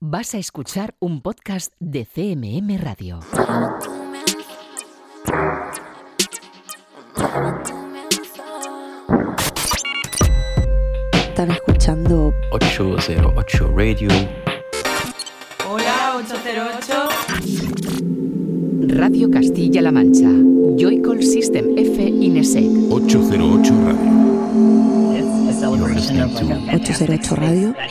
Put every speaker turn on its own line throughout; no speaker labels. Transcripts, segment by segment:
Vas a escuchar un podcast de CMM Radio.
Están escuchando
808 Radio.
Radio Castilla-La Mancha. Joycall System F Inesec.
808 Radio.
It's a celebration of like a
808 Radio.
that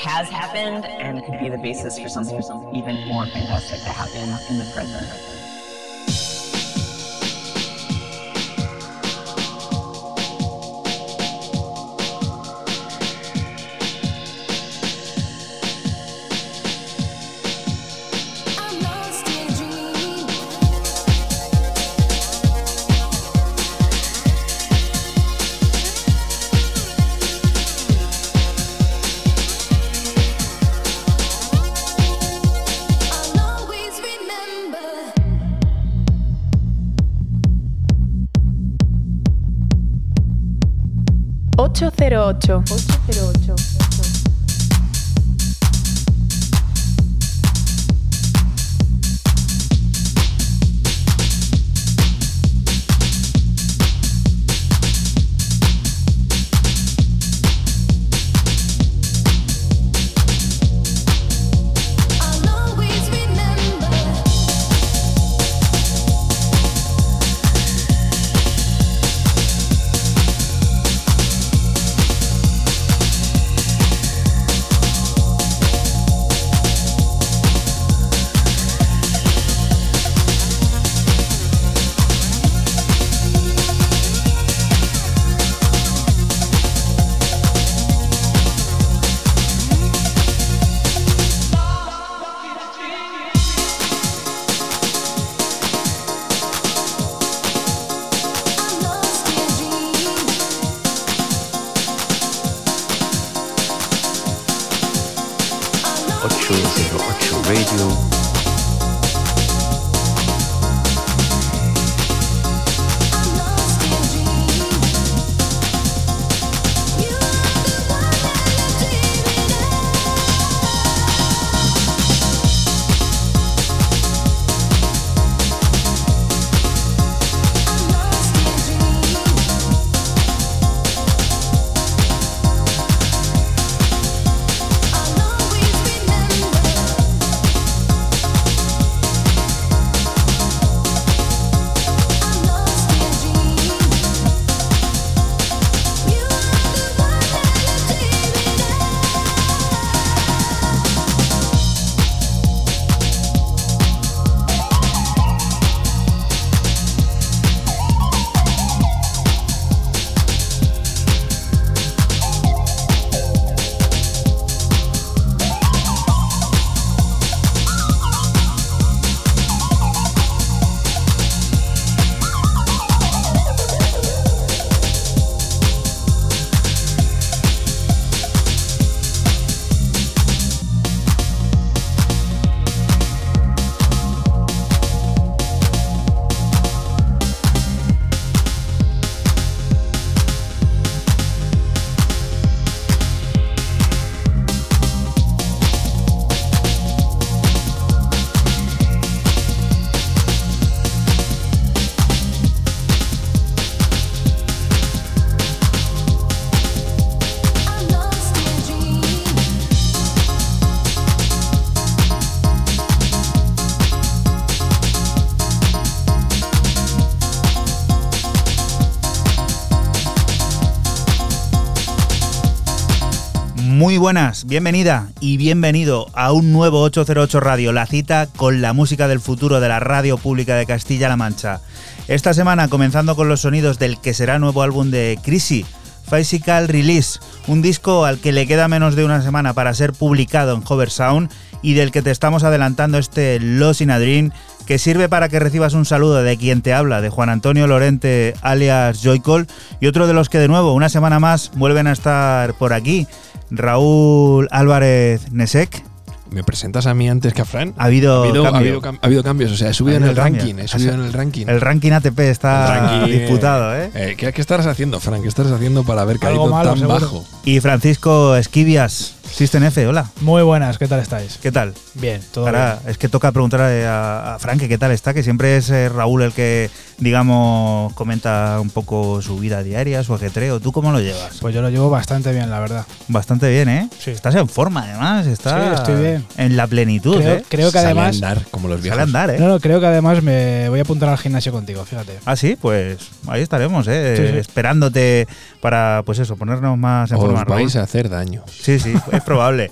buenas, bienvenida y bienvenido a un nuevo 808 Radio, la cita con la música del futuro de la radio pública de Castilla-La Mancha. Esta semana comenzando con los sonidos del que será nuevo álbum de Crisi, Physical Release, un disco al que le queda menos de una semana para ser publicado en Hover Sound y del que te estamos adelantando este Los in a Dream, que sirve para que recibas un saludo de quien te habla, de Juan Antonio Lorente alias Joycol, y otro de los que de nuevo, una semana más, vuelven a estar por aquí, Raúl Álvarez Nesek.
¿Me presentas a mí antes que a Fran?
Ha habido
ha habido, ha
cambio.
habido cam- ha habido cambios, o sea, he subido
Ha
en el
cambio.
ranking, he subido en el ranking.
El ranking ATP está
ranking,
disputado, ¿eh?
eh, ¿qué, qué estarás haciendo, Fran? ¿Qué estarás haciendo para haber caído
malo,
tan
seguro.
bajo?
Y Francisco Esquivias, System F, hola.
Muy buenas, ¿qué tal estáis?
¿Qué tal?
Bien, todo
Ahora,
bien.
es que toca preguntar a, a Frank qué tal está, que siempre es eh, Raúl el que, digamos, comenta un poco su vida diaria, su ajetreo. ¿Tú cómo lo llevas?
Pues yo lo llevo bastante bien, la verdad.
Bastante bien, ¿eh?
Sí.
Estás en forma, además. Estás
Sí, estoy bien.
en la plenitud,
Creo,
¿eh?
creo que
Sale
además.
andar como los
Sale
viejos.
a andar, ¿eh?
No, no, creo que además me voy a apuntar al gimnasio contigo, fíjate.
Ah, sí, pues ahí estaremos, ¿eh?
Sí, sí.
Esperándote para, pues eso, ponernos más en forma.
Os
Raúl.
vais a hacer daño.
Sí, sí, es probable.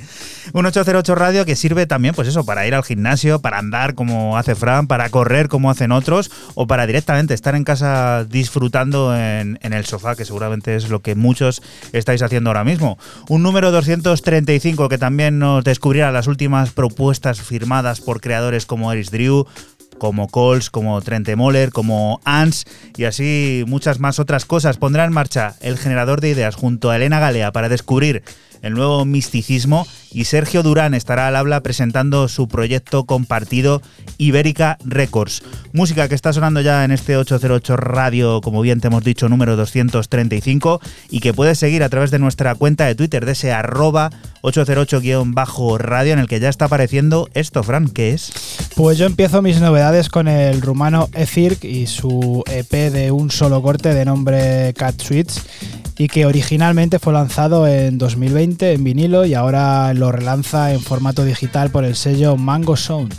Un 808 Radio que sirve también, pues eso, para ir al gimnasio, para andar como hace Fran, para correr como hacen otros, o para directamente estar en casa disfrutando en, el sofá, que seguramente es lo que muchos estáis haciendo ahora mismo. Un número 235 que también nos descubrirá las últimas propuestas firmadas por creadores como Eris Drew, como Coles, como Trente Moller, como Ans y así muchas más otras cosas. Pondrá en marcha el generador de ideas junto a Elena Galea para descubrir el nuevo misticismo y Sergio Durán estará al habla presentando su proyecto compartido Ibérica Records. Música que está sonando ya en este 808 Radio, como bien te hemos dicho, número 235 y que puedes seguir a través de nuestra cuenta de Twitter de ese arroba 808-radio en el que ya está apareciendo esto, Fran, ¿qué es?
Pues yo empiezo mis novedades con el rumano Efirk y su EP de un solo corte de nombre Cat Sweets y que originalmente fue lanzado en 2020 en vinilo y ahora lo relanza en formato digital por el sello Mango Sound.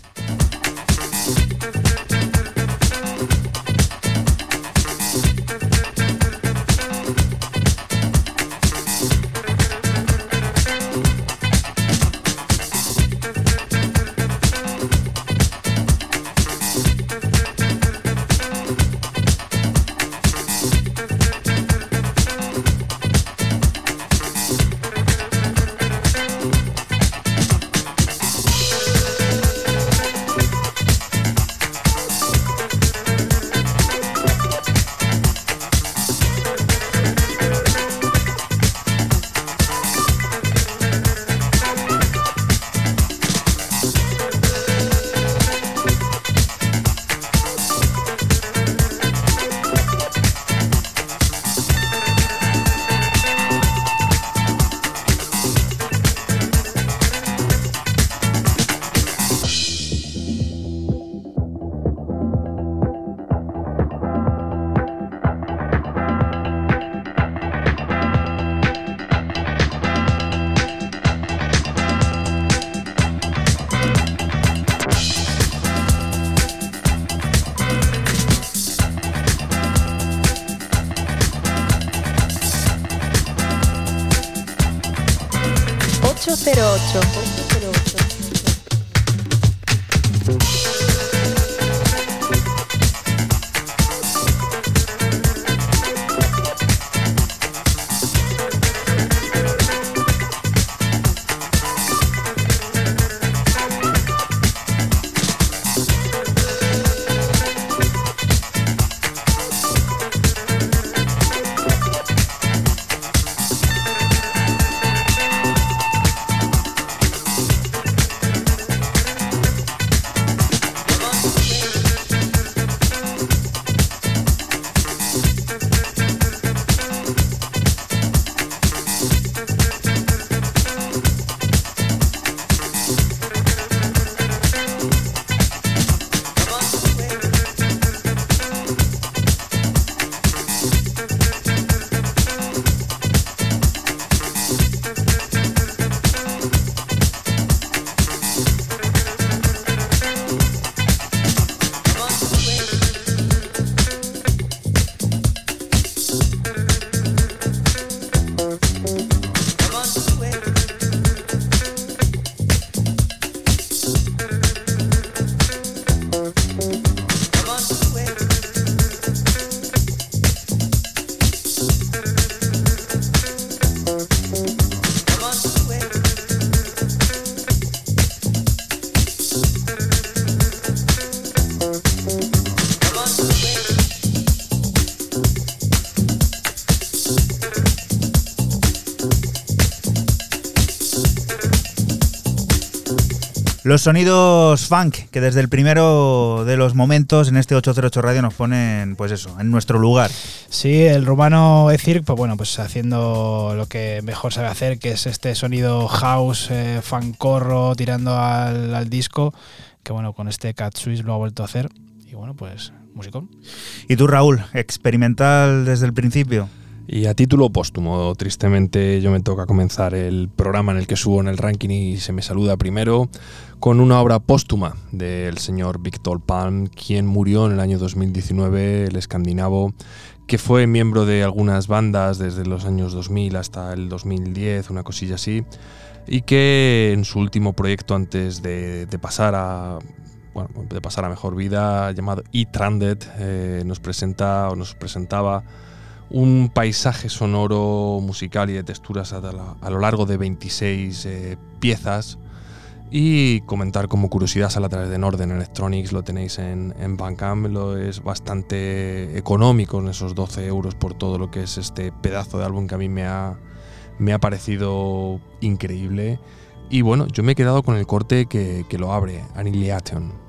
Los sonidos funk que desde el primero de los momentos en este 808 Radio nos ponen, pues eso, en nuestro lugar.
Sí, el rumano Ecirc, pues bueno, pues haciendo lo que mejor sabe hacer, que es este sonido house, eh, fancorro, tirando al, al disco, que bueno, con este Cat Swiss lo ha vuelto a hacer. Y bueno, pues musicón.
Y tú, Raúl, experimental desde el principio.
Y a título póstumo, tristemente yo me toca comenzar el programa en el que subo en el ranking y se me saluda primero con una obra póstuma del señor Victor Palm, quien murió en el año 2019, el escandinavo, que fue miembro de algunas bandas desde los años 2000 hasta el 2010, una cosilla así, y que en su último proyecto antes de, pasar a bueno, de pasar a mejor vida, llamado E-Tranded, eh, nos presenta o nos presentaba un paisaje sonoro, musical y de texturas a lo largo de 26 eh, piezas. Y comentar como curiosidad sale a través de Norden Electronics, lo tenéis en, en Bandcamp, lo es bastante económico en esos 12 euros por todo lo que es este pedazo de álbum que a mí me ha, me ha parecido increíble. Y bueno, yo me he quedado con el corte que, que lo abre, Annihilation.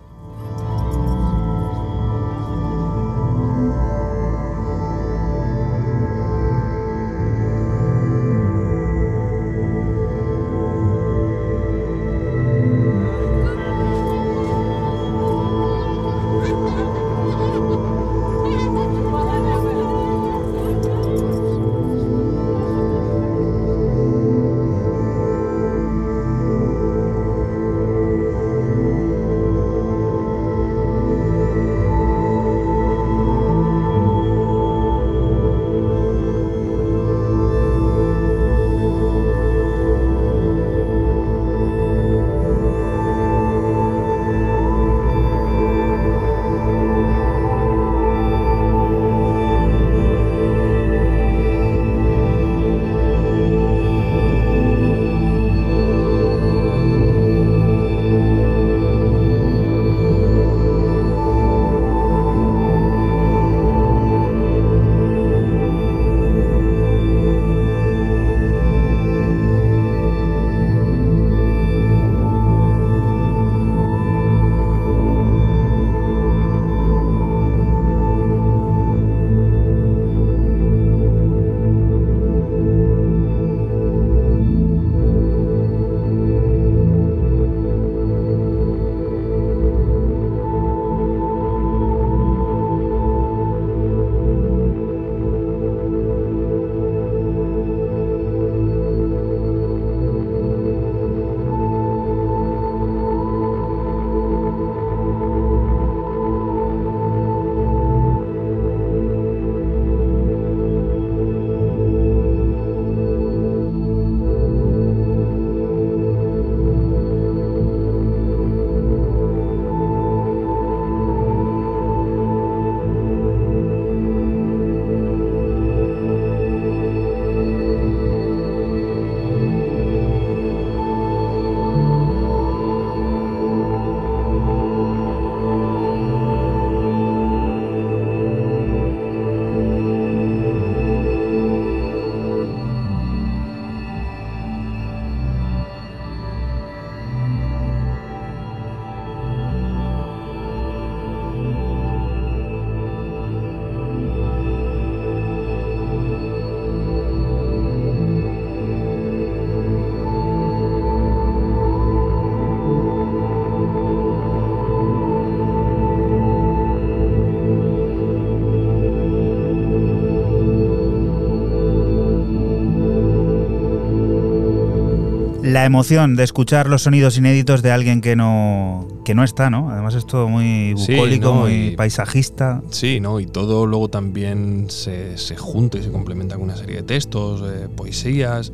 La emoción de escuchar los sonidos inéditos de alguien que no, que no está, ¿no? Además es todo muy
Sí,
bucólico,
¿no?
muy
Y-
paisajista.
Sí, ¿no? Y todo luego también se, se junta y se complementa con una serie de textos, eh, poesías,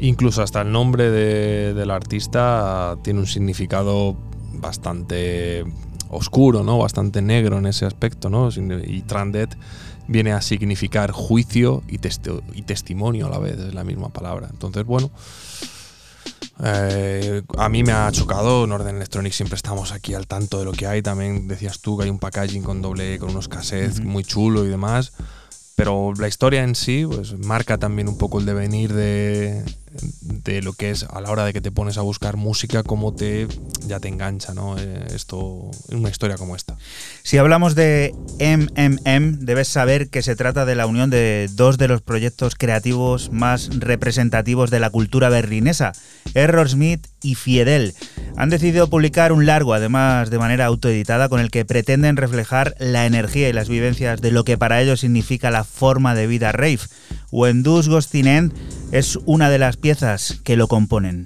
incluso hasta el nombre de- del artista tiene un significado bastante oscuro, ¿no? Bastante negro en ese aspecto, ¿no? Y Trandet viene a significar juicio y, testi- y testimonio a la vez, es la misma palabra. Entonces, bueno, eh, a mí me ha chocado. Norden Electronics siempre estamos aquí al tanto de lo que hay. También decías tú que hay un packaging con doble, con unos cassettes muy chulo y demás. Pero la historia en sí, pues marca también un poco el devenir de, de lo que es a la hora de que te pones a buscar música, cómo te ya te engancha, ¿no? Eh, esto, una historia como esta.
Si hablamos de MMM, debes saber que se trata de la unión de dos de los proyectos creativos más representativos de la cultura berlinesa, Error Smith y Fiedel. Han decidido publicar un largo, además de manera autoeditada, con el que pretenden reflejar la energía y las vivencias de lo que para ellos significa la forma de vida rave. Wendus Gostinent es una de las piezas que lo componen.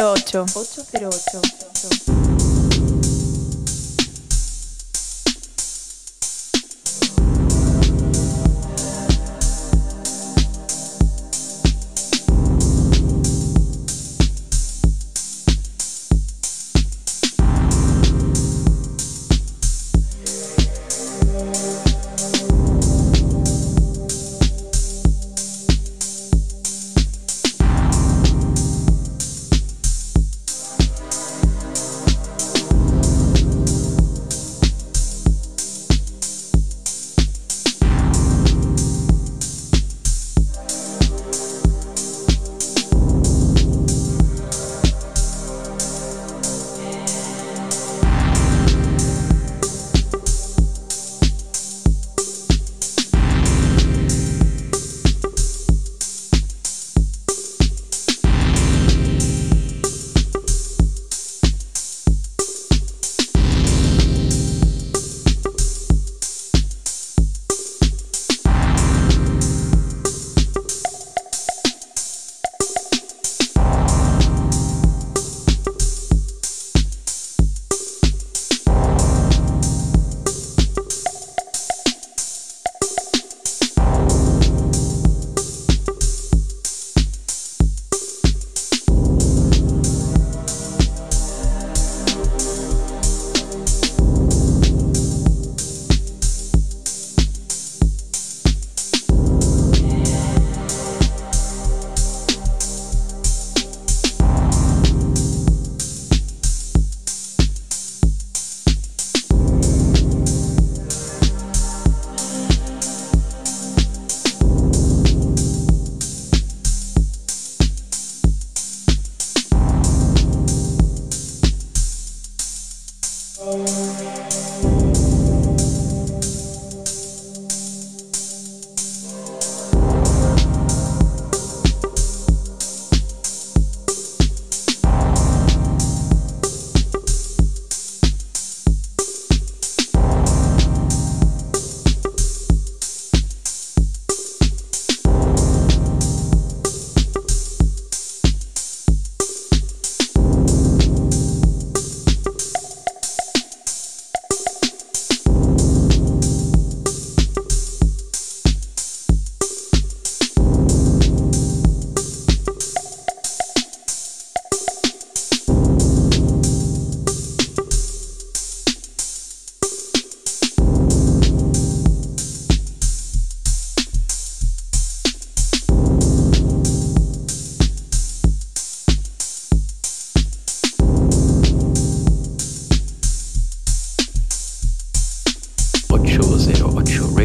808. 808. 808.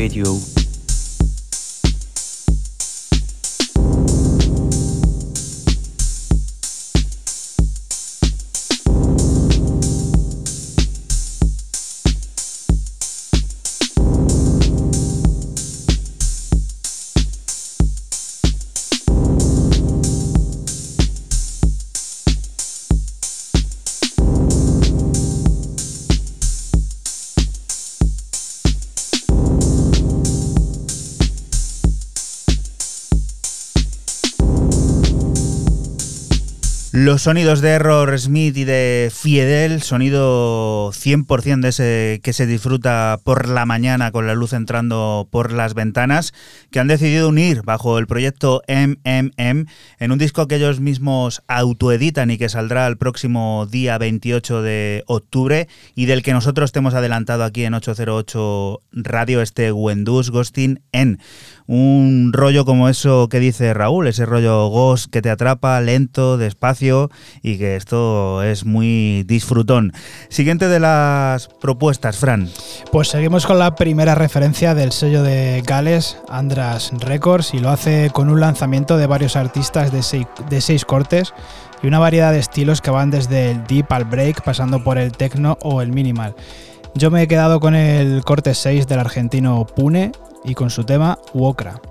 Radio.
Los sonidos de Error Smith y de Fiedel, sonido 100% de ese que se disfruta por la mañana con la luz entrando por las ventanas, que han decidido unir bajo el proyecto MMM en un disco que ellos mismos autoeditan y que saldrá el próximo día 28 de octubre y del que nosotros te hemos adelantado aquí en 808 Radio, este Wendus Ghosting en un rollo como eso que dice Raúl, ese rollo ghost que te atrapa lento, despacio y que esto es muy disfrutón. Siguiente de las propuestas, Fran.
Pues seguimos con la primera referencia del sello de Gales, Andras Records, y lo hace con un lanzamiento de varios artistas de seis, de seis cortes y una variedad de estilos que van desde el deep al break, pasando por el techno o el minimal. Yo me he quedado con el corte 6 del argentino Pune y con su tema Wokra.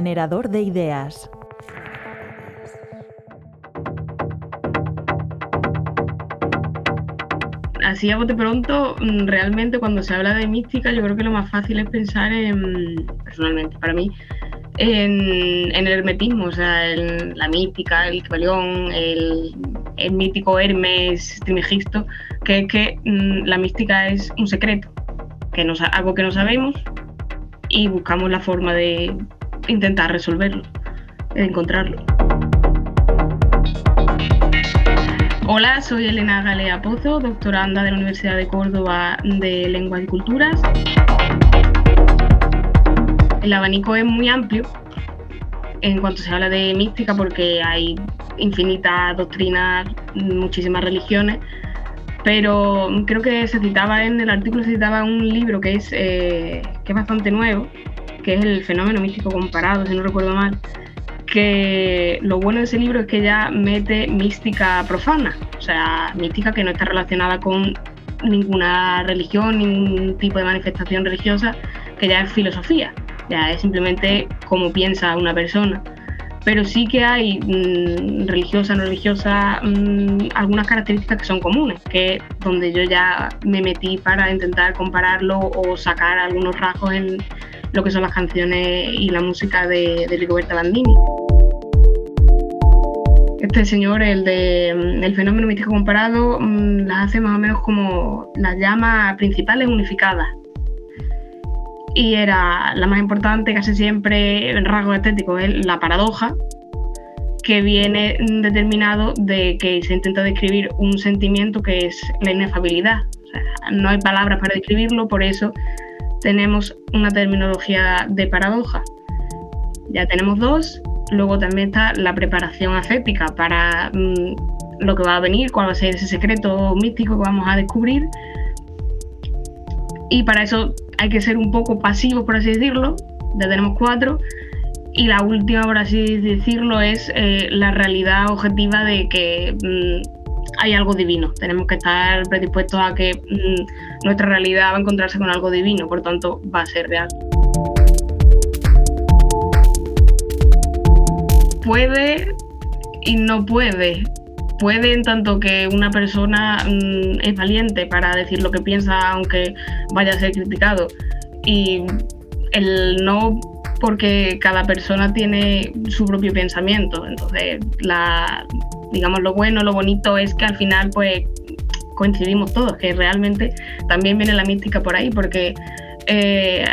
Generador de ideas.
Así a bote pronto, mm, realmente cuando se habla de mística, yo creo que lo más fácil es pensar en, personalmente, para mí, en, el hermetismo, o sea, en la mística, el Kibalión, el, el mítico Hermes Trimegisto, que es que mm, la mística es un secreto, que algo que no sabemos y buscamos la forma de intentar resolverlo, encontrarlo. Hola, soy Elena Galea Pozo, doctoranda de la Universidad de Córdoba de Lenguas y Culturas. El abanico es muy amplio en cuanto se habla de mística porque hay infinitas doctrinas, muchísimas religiones, pero creo que se citaba en el artículo se citaba un libro que es, eh, que es bastante nuevo, que es el fenómeno místico comparado, si no recuerdo mal, que lo bueno de ese libro es que ya mete mística profana, o sea, mística que no está relacionada con ninguna religión, ningún tipo de manifestación religiosa, que ya es filosofía, ya es simplemente cómo piensa una persona. Pero sí que hay mm, religiosa, no religiosa, mm, algunas características que son comunes, que donde yo ya me metí para intentar compararlo o sacar algunos rasgos en lo que son las canciones y la música de, de Rigoberta Bandini. Este señor, el de mm, el fenómeno místico comparado, mm, las hace más o menos como las llama principales unificadas. Y era la más importante, casi siempre en rasgo estético, es la paradoja, que viene determinado de que se intenta describir un sentimiento que es la inefabilidad. O sea, no hay palabras para describirlo, por eso tenemos una terminología de paradoja. Ya tenemos dos, luego también está la preparación ascética para mm, lo que va a venir, cuál va a ser ese secreto místico que vamos a descubrir. Y para eso hay que ser un poco pasivos, por así decirlo. Ya tenemos cuatro. Y la última, por así decirlo, es eh, la realidad objetiva de que mm, hay algo divino. Tenemos que estar predispuestos a que mm, nuestra realidad va a encontrarse con algo divino, por tanto va a ser real. Puede y no puede. Puede en tanto que una persona mm, es valiente para decir lo que piensa aunque vaya a ser criticado. Y el no porque cada persona tiene su propio pensamiento. Entonces, la, digamos, lo bueno, lo bonito es que al final, pues, coincidimos todos, que realmente también viene la mística por ahí, porque eh,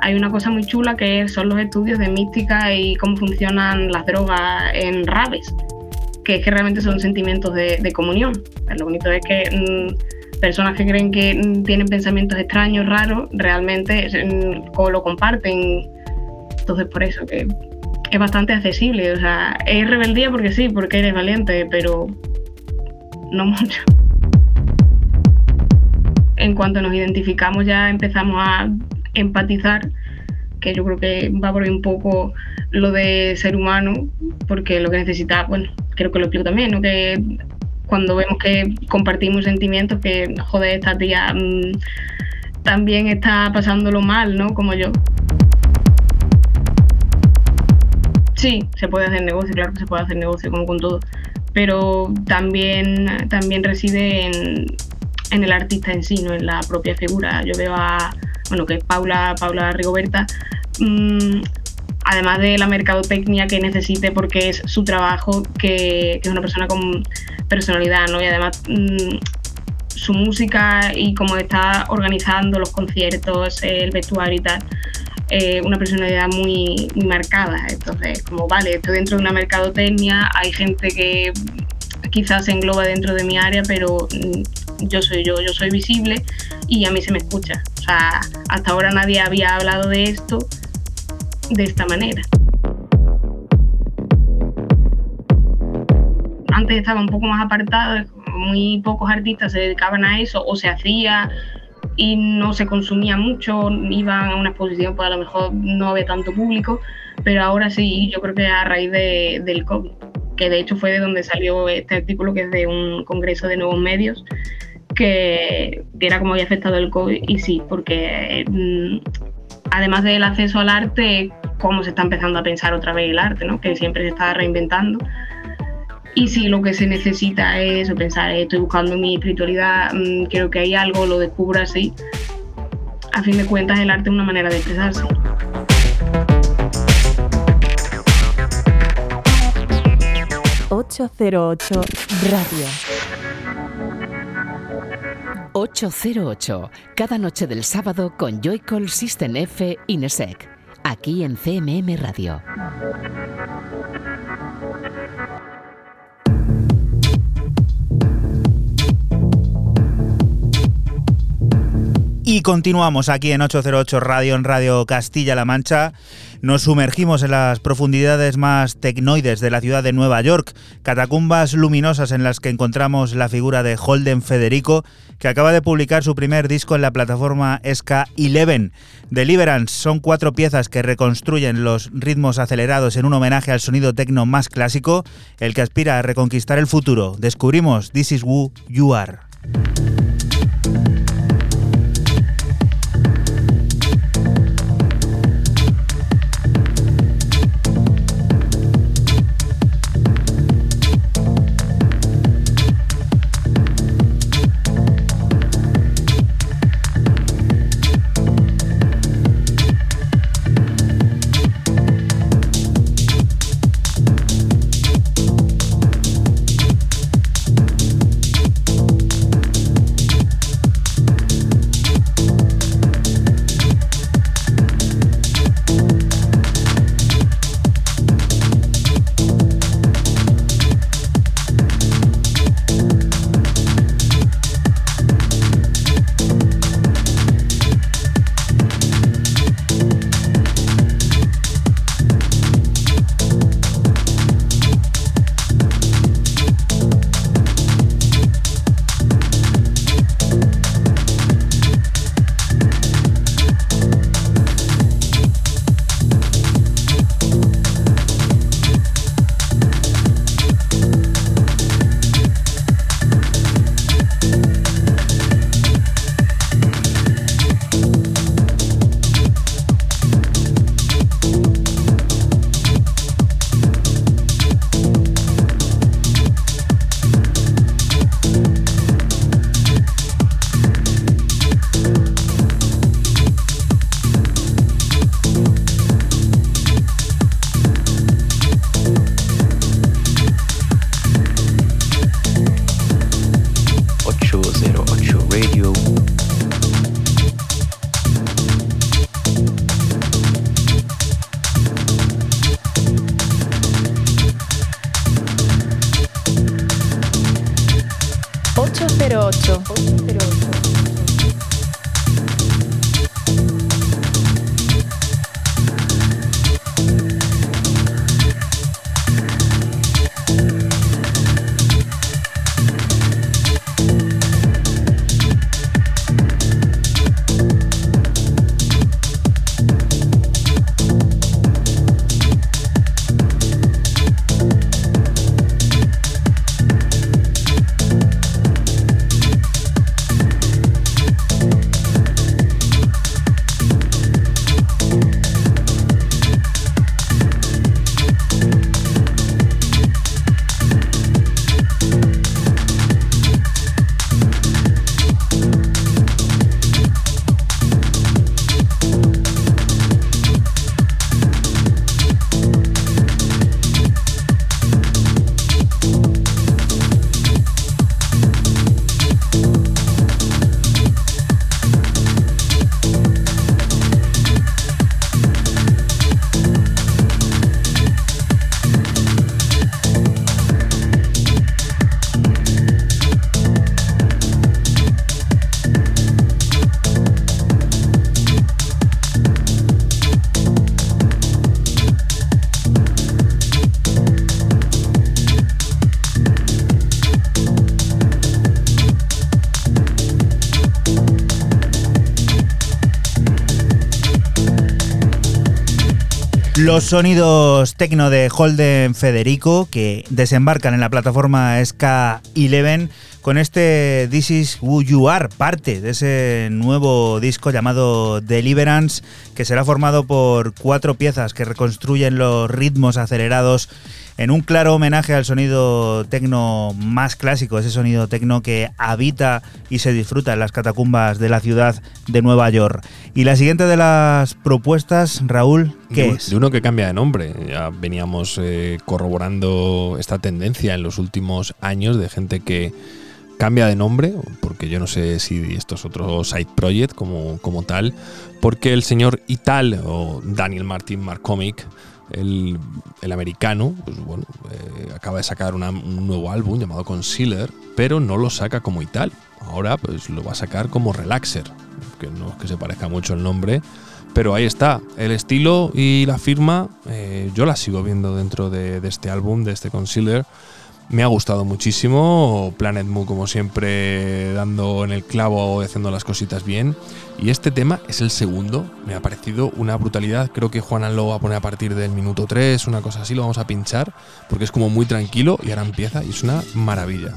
hay una cosa muy chula que son los estudios de mística y cómo funcionan las drogas en raves, que es que realmente son sentimientos de, de comunión. Lo bonito es que mm, personas que creen que mm, tienen pensamientos extraños, raros, realmente mm, o lo comparten. Entonces, por eso que es bastante accesible. O sea, es rebeldía porque sí, porque eres valiente, pero no mucho. En cuanto nos identificamos ya empezamos a empatizar, que yo creo que va por ahí un poco lo de ser humano, porque lo que necesita, bueno, creo que lo explico también, ¿no? que cuando vemos que compartimos sentimientos, que joder, esta tía mm, también está pasándolo mal, ¿no? Como yo. Sí, se puede hacer negocio, claro que se puede hacer negocio como con todo, pero también, también reside en, en el artista en sí, no en la propia figura. Yo veo a, bueno, que es Paula, Paula Rigoberta, mm, además de la mercadotecnia que necesite porque es su trabajo, que, es una persona con personalidad, ¿no? Y además mm, su música y cómo está organizando los conciertos, el vestuario y tal, eh, una personalidad muy, muy marcada. Entonces, como vale, estoy dentro de una mercadotecnia, hay gente que quizás se engloba dentro de mi área, pero mm, yo soy yo, yo soy visible y a mí se me escucha. O sea, hasta ahora nadie había hablado de esto de esta manera. Antes estaba un poco más apartado, muy pocos artistas se dedicaban a eso o se hacía y no se consumía mucho, iban a una exposición, pues a lo mejor no había tanto público, pero ahora sí, yo creo que a raíz de, del COVID, que de hecho fue de donde salió este artículo, que es de un congreso de nuevos medios, que era como había afectado el COVID, y sí, porque mm, además del acceso al arte, cómo se está empezando a pensar otra vez el arte, ¿no? que siempre se está reinventando. Y si lo que se necesita es pensar, eh, estoy buscando mi espiritualidad, mm, creo que hay algo, lo descubro así. A fin de cuentas, el arte es una manera de expresarse.
...808 Radio.
808, cada noche del sábado con Joycall System F Inesec, aquí en CMM Radio.
Y continuamos aquí en 808 Radio, en Radio Castilla-La Mancha. Nos sumergimos en las profundidades más tecnoides de la ciudad de Nueva York, catacumbas luminosas en las que encontramos la figura de Holden Federico, que acaba de publicar su primer disco en la plataforma Ska 11. Deliverance son cuatro piezas que reconstruyen los ritmos acelerados en un homenaje al sonido tecno más clásico, el que aspira a reconquistar el futuro. Descubrimos This Is Who You Are. Los sonidos tecno de Holden Federico que desembarcan en la plataforma SK11 con este This Is Who You Are, parte de ese nuevo disco llamado Deliverance, que será formado por cuatro piezas que reconstruyen los ritmos acelerados en un claro homenaje al sonido tecno más clásico, ese sonido tecno que habita y se disfruta en las catacumbas de la ciudad de Nueva York. Y la siguiente de las propuestas, Raúl, ¿qué
de,
es?
de uno que cambia de nombre. Ya veníamos eh, corroborando esta tendencia en los últimos años de gente que cambia de nombre, porque yo no sé si esto es otro side project como, como tal, porque el señor Ital o Daniel Martin Markovic, el, el americano, pues bueno, eh, acaba de sacar un nuevo álbum llamado Concealer, pero no lo saca como Ital. Ahora pues lo va a sacar como Relaxer, que no es que se parezca mucho el nombre, pero ahí está, el estilo y la firma, eh, yo la sigo viendo dentro de, de este álbum, de este Concealer. Me ha gustado muchísimo, Planet Mu como siempre dando en el clavo haciendo las cositas bien. Y este tema es el segundo, me ha parecido una brutalidad, creo que Juanan lo va a poner a partir del minuto 3, una cosa así, lo vamos a pinchar, porque es como muy tranquilo y ahora empieza y es una maravilla.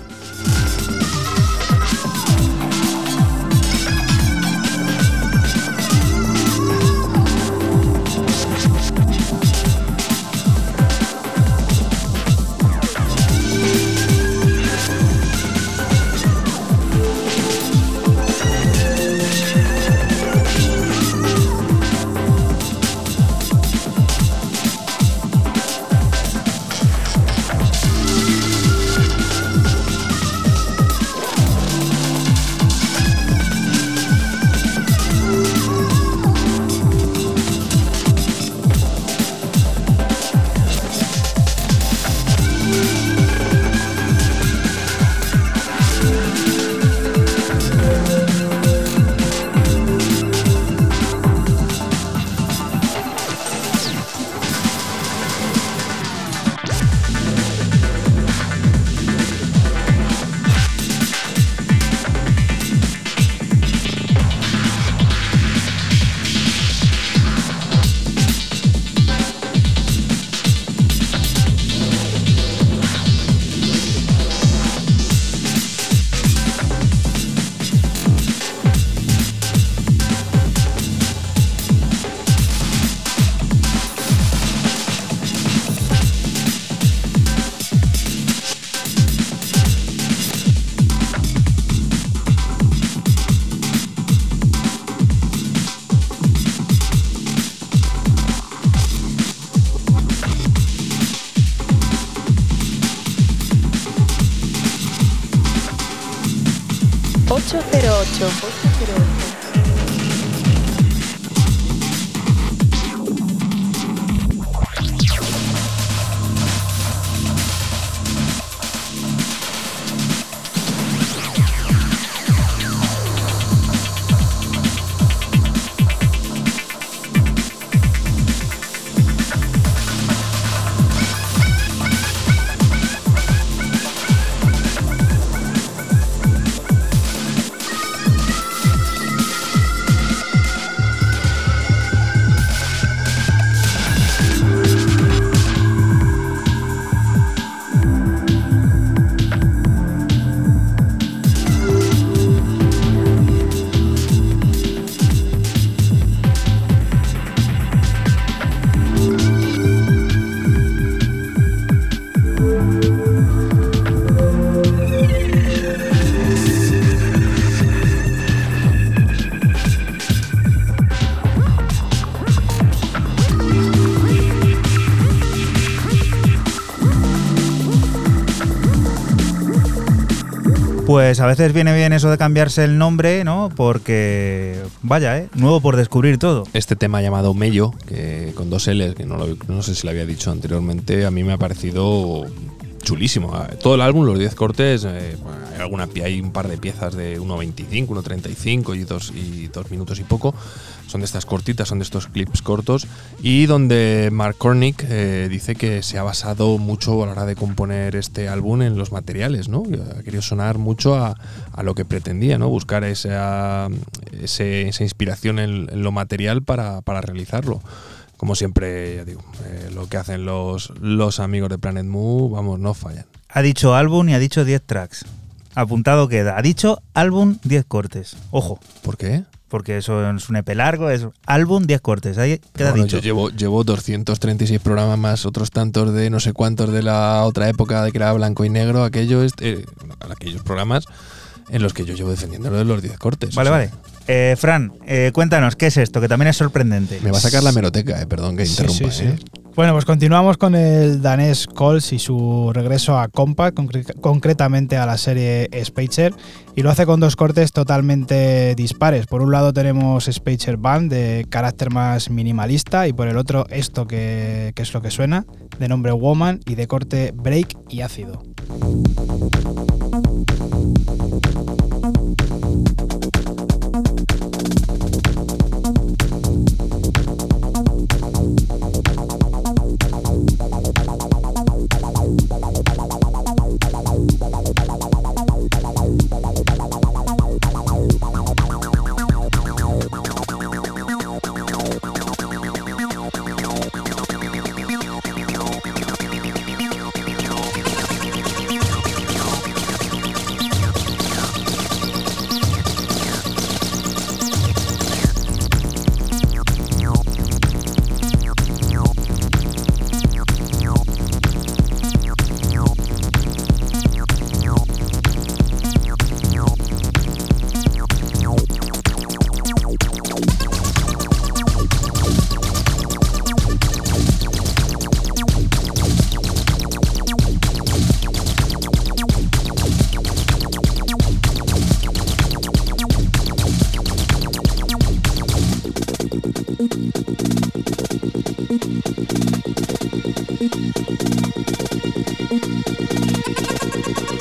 Pues a veces viene bien eso de cambiarse el nombre, ¿no? Porque, vaya, ¿eh? Nuevo por descubrir todo.
Este tema llamado Mello, que con dos L's, que no, sé si lo había dicho anteriormente, a mí me ha parecido chulísimo. Todo el álbum, los 10 cortes, eh, hay, alguna, hay un par de piezas de 1.25, 1.35 y dos, y dos minutos y poco. Son de estas cortitas, son de estos clips cortos. Y donde Mark Cornick eh, dice que se ha basado mucho a la hora de componer este álbum en los materiales, ¿no? Ha querido sonar mucho a, a lo que pretendía, ¿no? Buscar esa, ese- esa inspiración en, en lo material para, para realizarlo. como siempre, ya digo, eh, lo que hacen los, los amigos de Planet Move, vamos, no fallan.
Ha dicho álbum y ha dicho 10 tracks. Apuntado queda. Ha dicho álbum 10 cortes. Ojo,
¿Por qué?
Porque eso es un EP largo, es álbum 10 cortes. Ahí queda
Bueno,
dicho.
yo llevo, llevo 236 programas más otros tantos de no sé cuántos de la otra época de que era blanco y negro, aquello es- eh, aquellos programas en los que yo llevo defendiendo lo de los 10 cortes.
Vale,
o sea,
vale. Eh, Fran, eh, cuéntanos, ¿qué es esto? Que también es sorprendente.
Me va a sacar la meroteca, eh, perdón que interrumpa.
sí, sí.
eh.
Bueno, pues continuamos con el danés Coles y su regreso a Compact, concre- concretamente a la serie Spacer, y lo hace con dos cortes totalmente dispares. Por un lado tenemos Spacer Band de carácter más minimalista y por el otro esto que, que es lo que suena, de nombre Woman y de corte break y ácido.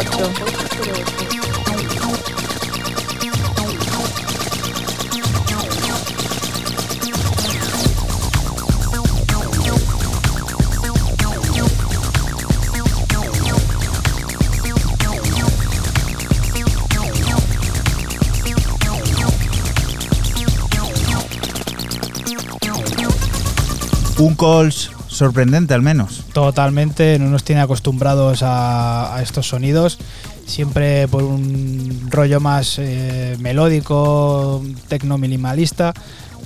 ...808...
Un calls sorprendente al menos.
Totalmente, no nos tiene acostumbrados a, estos sonidos. Siempre por un rollo más eh, melódico, tecno minimalista.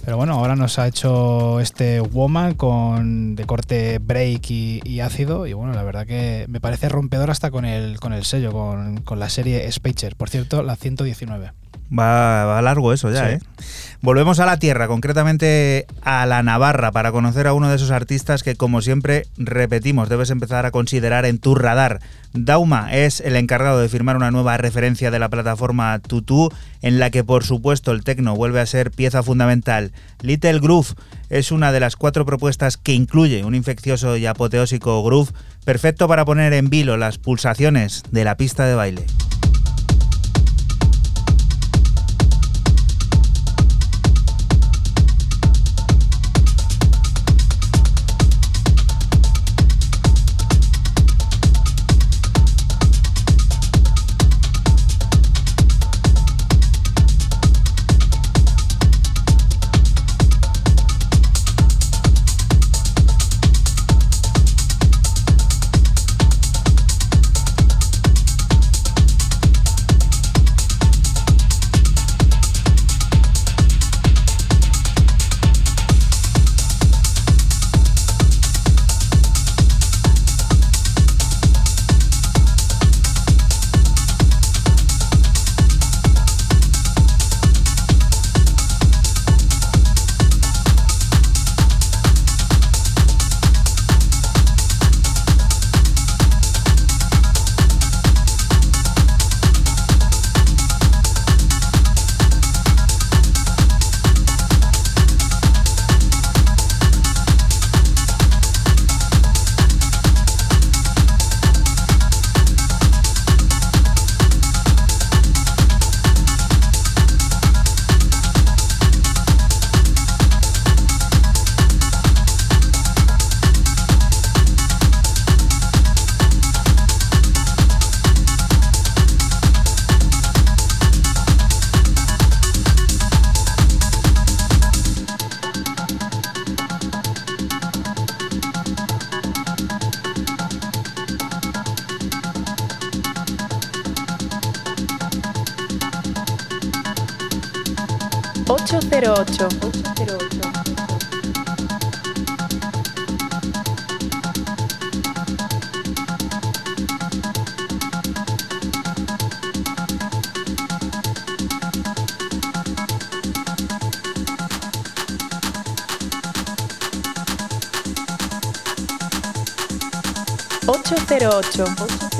Pero bueno, ahora nos ha hecho este Woman con de corte break y, y ácido. Y bueno, la verdad que me parece rompedor hasta con el, con el sello, con, con la serie Spacer. Por cierto, la 119.
Va, va largo eso ya,
Sí.
¿eh? Volvemos a la tierra, concretamente a la Navarra, para conocer a uno de esos artistas que, como siempre, repetimos, debes empezar a considerar en tu radar. Dauma es el encargado de firmar una nueva referencia de la plataforma Tutu, en la que, por supuesto, el tecno vuelve a ser pieza fundamental. Little Groove es una de las cuatro propuestas que incluye un infeccioso y apoteósico groove perfecto para poner en vilo las pulsaciones de la pista de baile.
808. 808. Ocho cero ocho. Ocho cero ocho.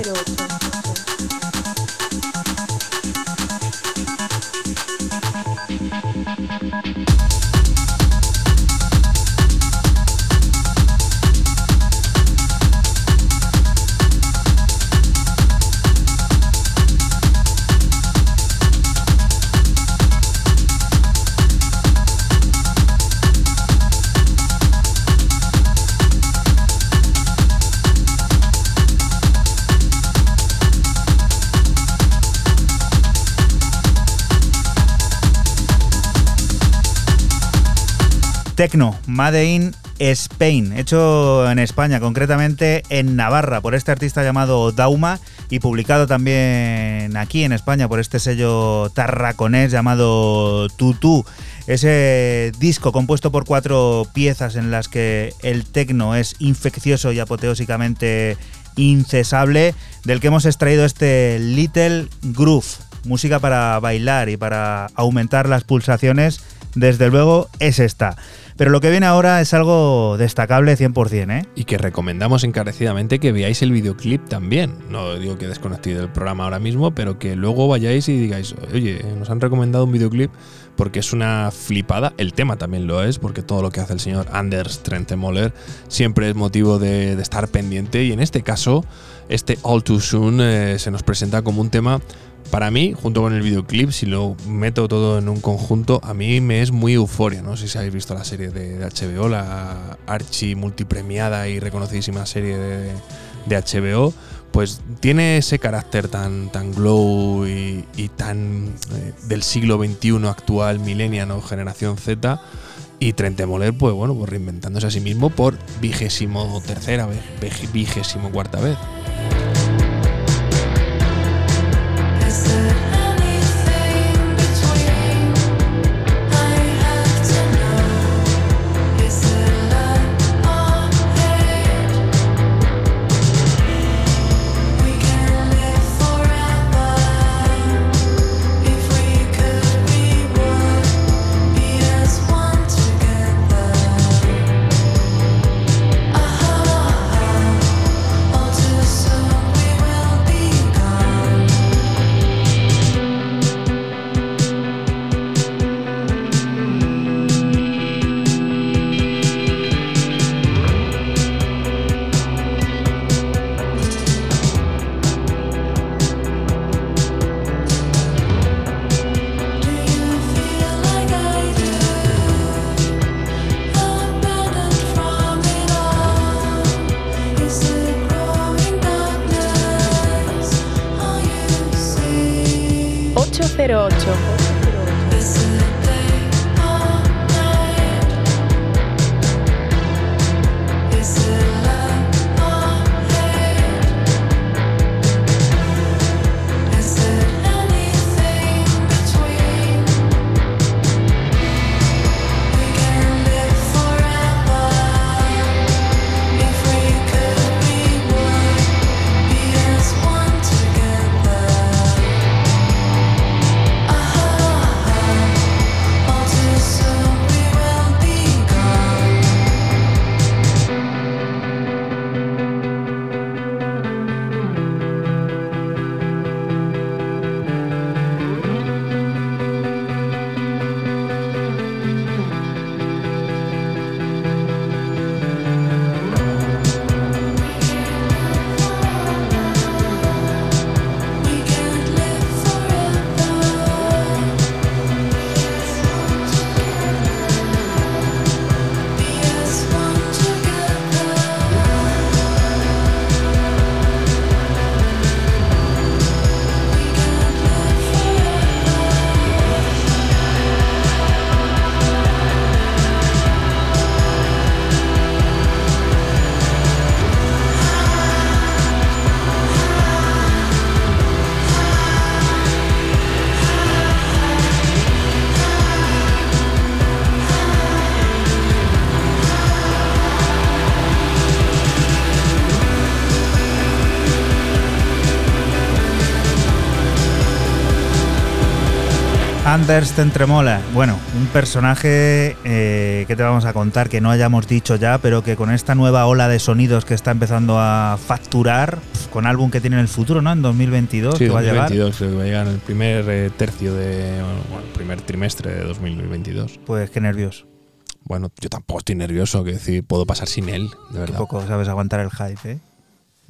Tecno, Made in Spain, hecho en España, concretamente en Navarra, por este artista llamado Dauma y publicado también aquí en España por este sello tarraconés llamado Tutu. Ese disco compuesto por cuatro piezas en las que el tecno es infeccioso y apoteósicamente incesable, del que hemos extraído este Little Groove, música para bailar y para aumentar las pulsaciones, desde luego es esta. Pero lo que viene ahora es algo destacable 100%, ¿eh?
Y que recomendamos encarecidamente que veáis el videoclip también. No digo que desconectéis del programa ahora mismo, pero que luego vayáis y digáis, oye, nos han recomendado un videoclip porque es una flipada. El tema también lo es, porque todo lo que hace el señor Anders Trentemoller siempre es motivo de, estar pendiente. Y en este caso, este All Too Soon eh, se nos presenta como un tema para mí, junto con el videoclip, si lo meto todo en un conjunto, a mí me es muy euforia. No sé si habéis visto la serie de, HBO, la archi multipremiada y reconocidísima serie de, HBO. Pues tiene ese carácter tan, tan glow y, tan eh, del siglo XXI actual, millennial o generación Z. Y Trentemoller, pues bueno, pues reinventándose a sí mismo por vigésimo tercera vez, vig- vigésimo cuarta vez.
Ocho
Anders Tentremola. Bueno, un personaje eh, que te vamos a contar que no hayamos dicho ya, pero que con esta nueva ola de sonidos que está empezando a facturar, con álbum que tiene en el futuro, ¿no? En 2022,
Sí,
que va a llegar.
2022, creo que va a llegar en el primer eh, tercio de. Bueno, primer trimestre de 2022.
Pues qué nervios.
Bueno, yo tampoco estoy nervioso, que decir, puedo pasar sin él, de
Qué
verdad.
poco sabes aguantar el hype, ¿eh?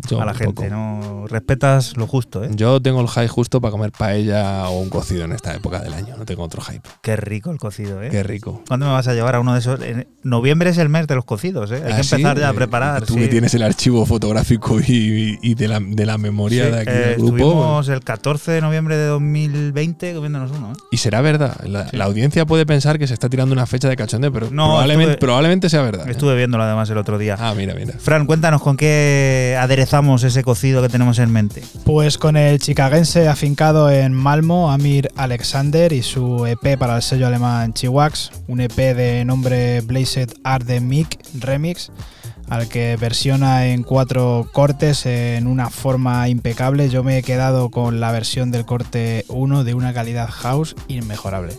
Yo
a la gente,
poco.
¿no? Respetas lo justo, ¿eh?
Yo tengo el hype justo para comer paella o un cocido en esta época del año, no tengo otro hype.
Qué rico el cocido, ¿eh?
Qué rico.
¿Cuándo me vas a llevar a uno de esos? En noviembre es el mes de los cocidos, ¿eh? Hay
Ah,
que
¿sí?
empezar ya a
Eh,
preparar.
Tú
sí.
que tienes el archivo fotográfico y, y de, la, de la memoria
Sí,
de aquí
eh,
del grupo.
Estuvimos el 14 de noviembre de 2020 comiéndonos uno, ¿eh?
Y será verdad. La, audiencia puede pensar que se está tirando una fecha de cachondeo, pero
No,
probablemente,
estuve-
probablemente sea verdad. ¿eh?
Estuve viéndolo además el otro día.
Ah, mira, mira.
Fran, cuéntanos con qué aderezamos ese cocido que tenemos en mente.
Pues con el chicagense afincado en Malmo, Amir Alexander, y su EP para el sello alemán Chiwax, un EP de nombre Blazed Art de Remix, al que versiona en cuatro cortes en una forma impecable. Yo me he quedado con la versión del corte 1 de una calidad house inmejorable.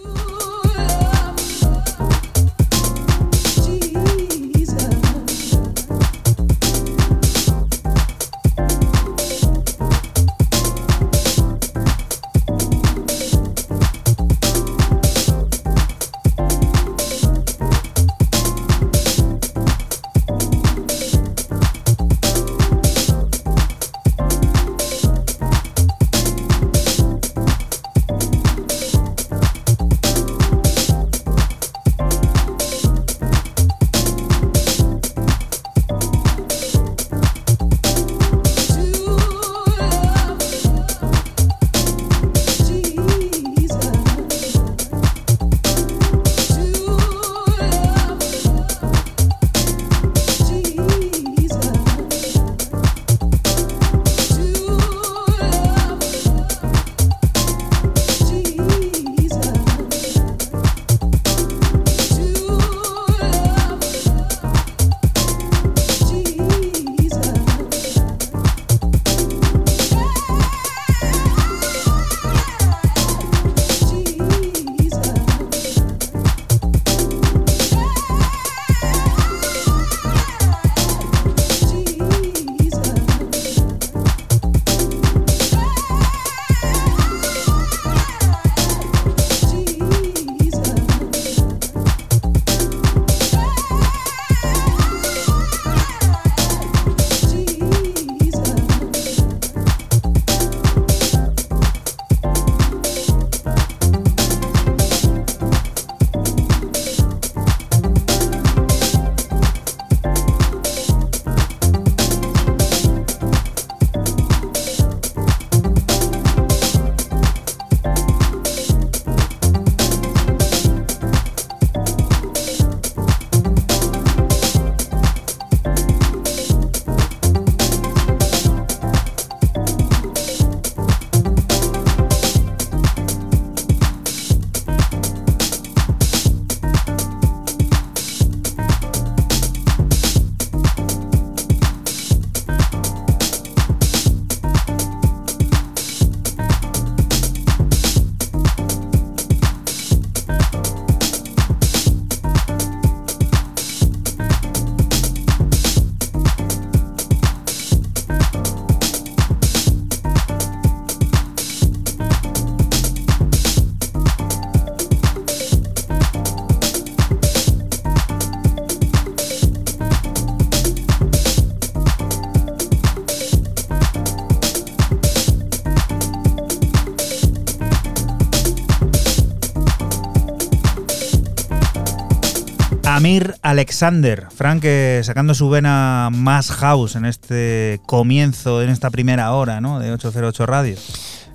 Amir Alexander, Frank eh, sacando su vena más house en este comienzo, en esta primera hora ¿no? de 808 Radio.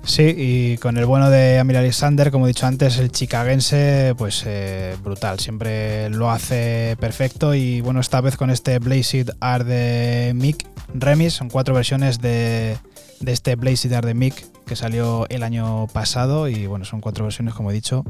Sí, y con el bueno de Amir Alexander, como he dicho antes, el chicagense, pues eh, brutal, siempre lo hace perfecto y bueno, esta vez con este Blazed Art de Mick Remix, son cuatro versiones de, este Blazed Art de Mick que salió el año pasado y bueno, son cuatro versiones, como he dicho,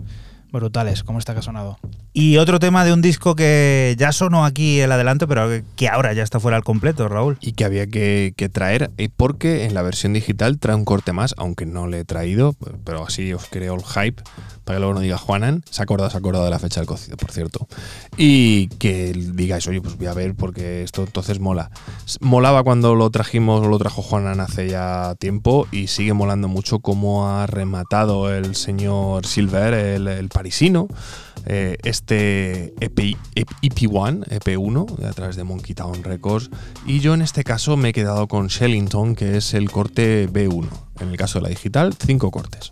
brutales, como esta que ha sonado.
Y otro tema de un disco que ya sonó aquí el adelanto, pero que ahora ya está fuera al completo, Raúl.
Y que había que, que traer, eh, porque en la versión digital trae un corte más, aunque no le he traído, pero así os creo el hype para que luego no diga Juanan, se ha acordado, se ha acordado de la fecha del cocido, por cierto. Y que digáis, oye, pues voy a ver porque esto entonces mola. Molaba cuando lo trajimos, lo trajo Juanan hace ya tiempo y sigue molando mucho cómo ha rematado el señor Silver, el, el parisino, eh, este EP, EP1, EP1, a través de Monkey Town Records. Y yo en este caso me he quedado con Shellington, que es el corte B1. En el caso de la digital, cinco cortes.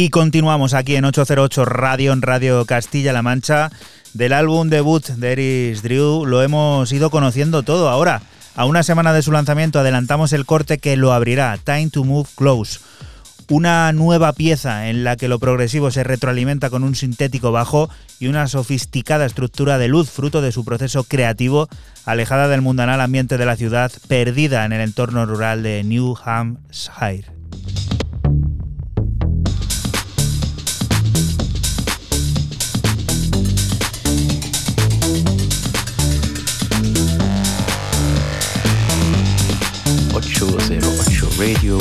Y continuamos aquí en 808 Radio, en Radio Castilla-La Mancha. Del álbum debut de Eris Drew lo hemos ido conociendo todo ahora. A una semana de su lanzamiento adelantamos el corte que lo abrirá, Time to Move Close. Una nueva pieza en la que lo progresivo se retroalimenta con un sintético bajo y una sofisticada estructura de luz fruto de su proceso creativo, alejada del mundanal ambiente de la ciudad, perdida en el entorno rural de New Hampshire.
Radio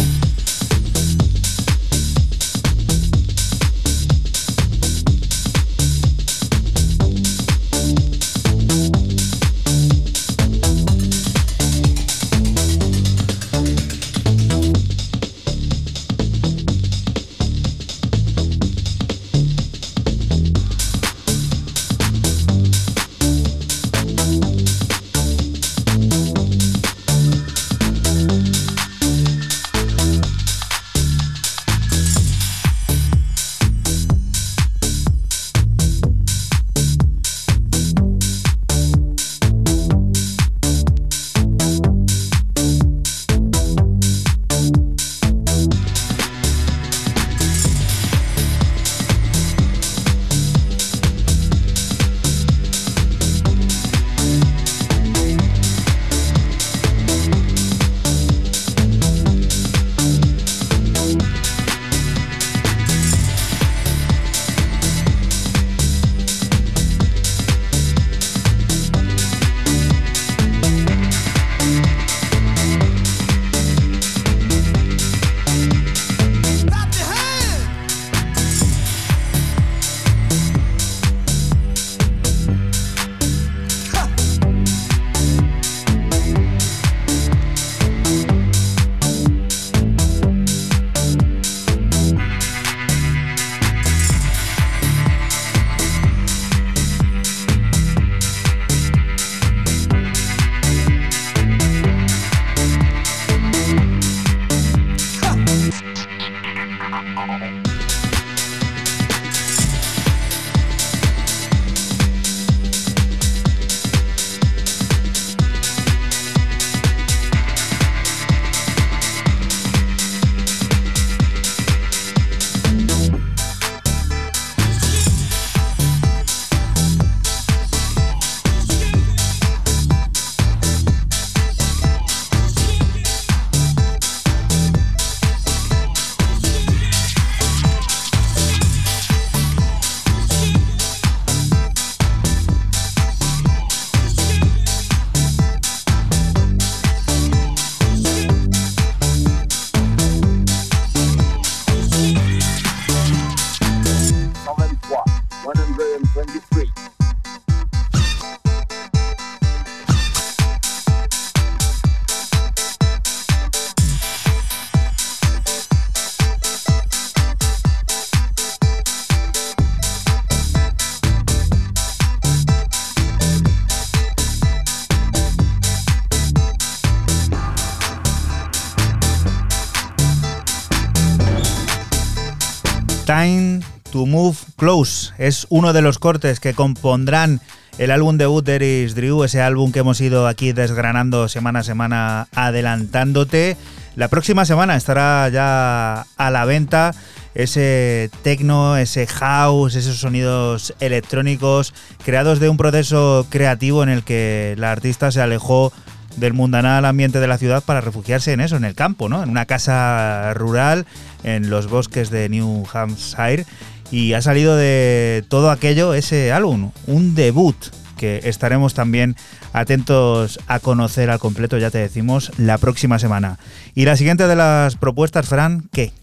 Time to Move Close es uno de los cortes que compondrán el álbum debut de Eris Drew, ese álbum que hemos ido aquí desgranando semana a semana, adelantándote. La próxima semana estará ya a la venta ese techno, ese house, esos sonidos electrónicos creados de un proceso creativo en el que la artista se alejó del mundanal ambiente de la ciudad para refugiarse en eso, en el campo, ¿no? En una casa rural, en los bosques de New Hampshire. Y ha salido de todo aquello ese álbum, un debut que estaremos también atentos a conocer al completo, ya te decimos, la próxima semana. Y la siguiente de las propuestas, Fran, ¿qué?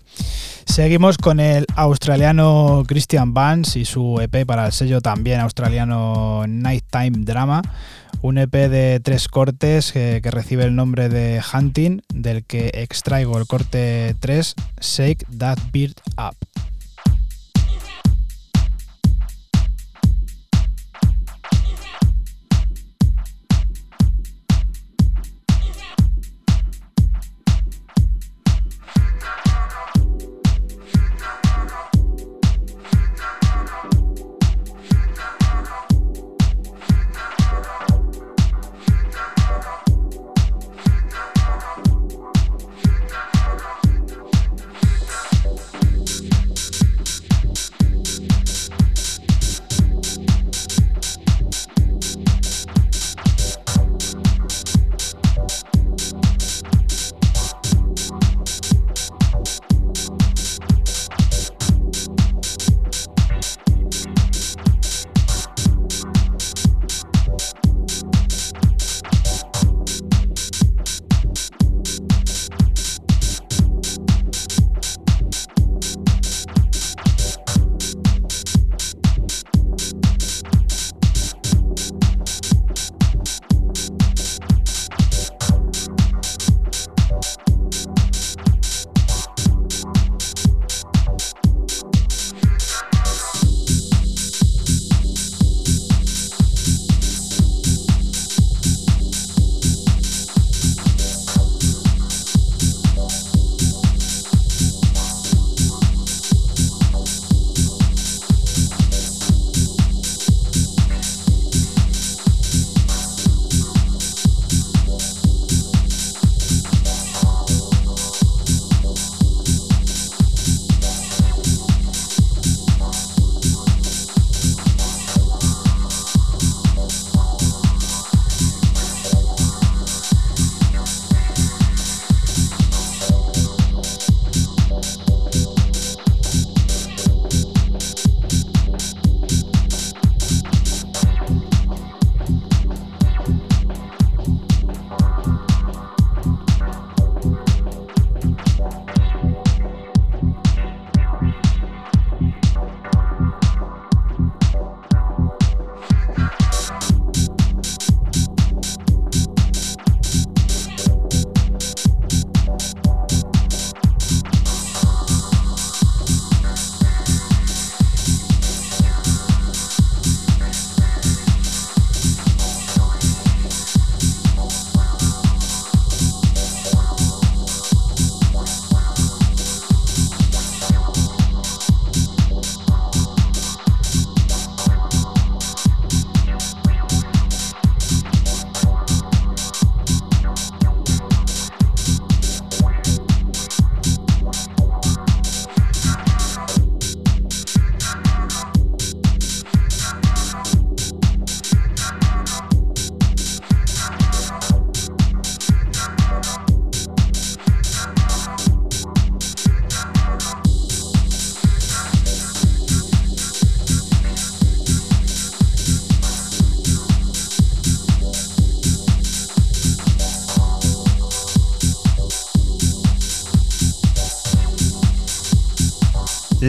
Seguimos con el australiano Christian Vance y su EP para el sello también australiano Nighttime Drama. Un EP de tres cortes que, que recibe el nombre de Hunting, del que extraigo el corte 3, Shake That Beard Up.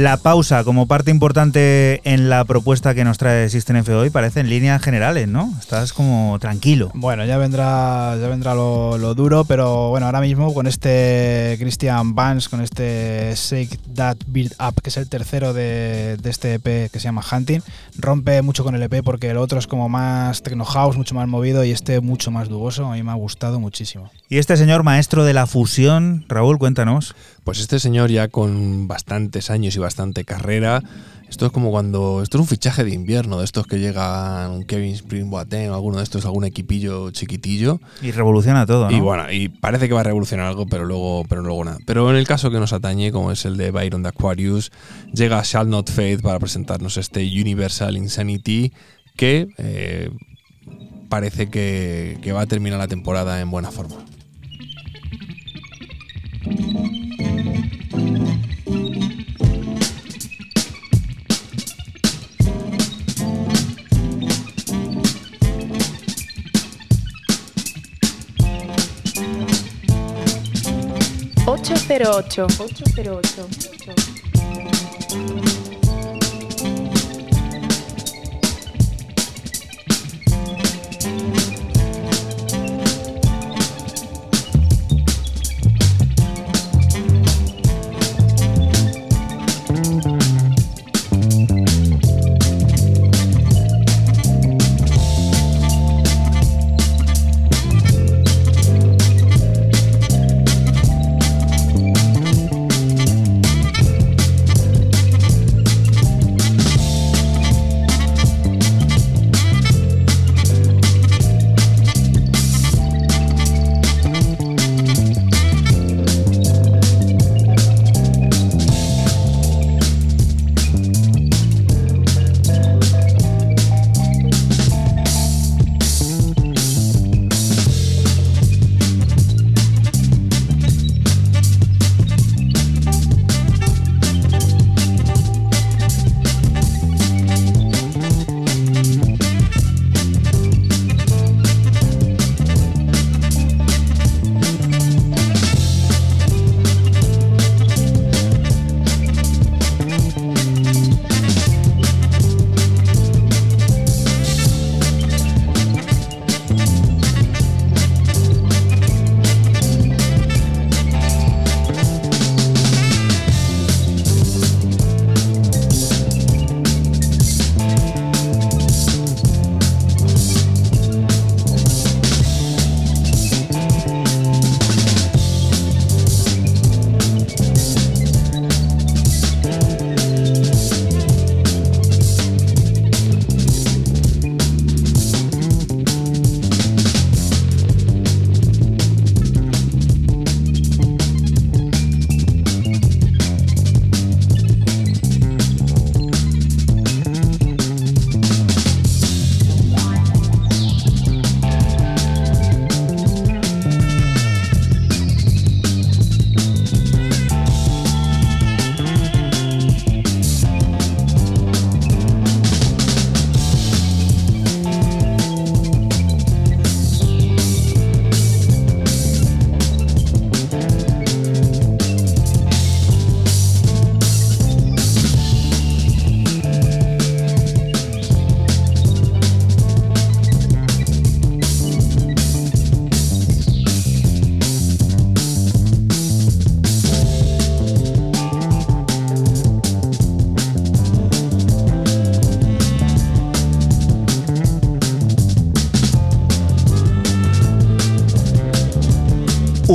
La pausa como parte importante en la propuesta que nos trae System F hoy parece en líneas generales, ¿no? Estás como tranquilo.
Bueno, ya vendrá, ya vendrá lo, lo duro, pero bueno, ahora mismo con este Christian Vance, con este Shake That Beard Up, que es el tercero de, de este EP que se llama Hunting, rompe mucho con el EP porque el otro es como más techno house, mucho más movido y este mucho más duboso. A mí me ha gustado muchísimo.
Y este señor maestro de la fusión, Raúl, cuéntanos.
Pues este señor ya con bastantes años y bastante carrera, esto es como cuando, esto es un fichaje de invierno, de estos que llega un Kevin Spring Boateng o alguno de estos, algún equipillo chiquitillo.
Y revoluciona todo, ¿no?
Y bueno, y parece que va a revolucionar algo, pero luego, pero luego nada. Pero en el caso que nos atañe, como es el de Byron de Aquarius, llega Shall Not Fade para presentarnos este Universal Insanity que eh, parece que, que va a terminar la temporada en buena forma.
808. 808. 808.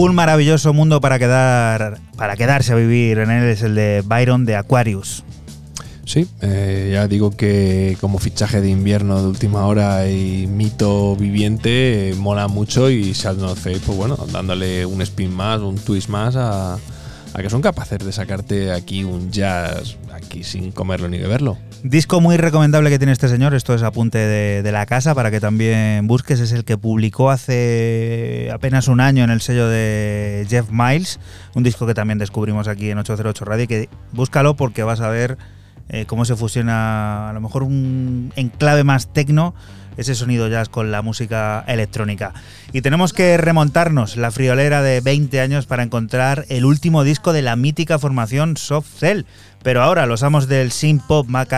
Un maravilloso mundo para quedar para quedarse a vivir en él es el de Byron de Aquarius.
Sí, eh, ya digo que como fichaje de invierno de última hora y mito viviente, eh, mola mucho y Shall Not Fade, pues bueno, dándole un spin más, un twist más a que son capaces de sacarte aquí un jazz sin comerlo ni beberlo.
Disco muy recomendable que tiene este señor, esto es apunte de, la casa para que también busques, es el que publicó hace apenas un año en el sello de Jeff Miles, un disco que también descubrimos aquí en 808 Radio, que búscalo porque vas a ver eh, cómo se fusiona a lo mejor un enclave más tecno ese sonido jazz con la música electrónica. Y tenemos que remontarnos la friolera de 20 años para encontrar el último disco de la mítica formación Soft Cell. Pero ahora los amos del synth pop Mac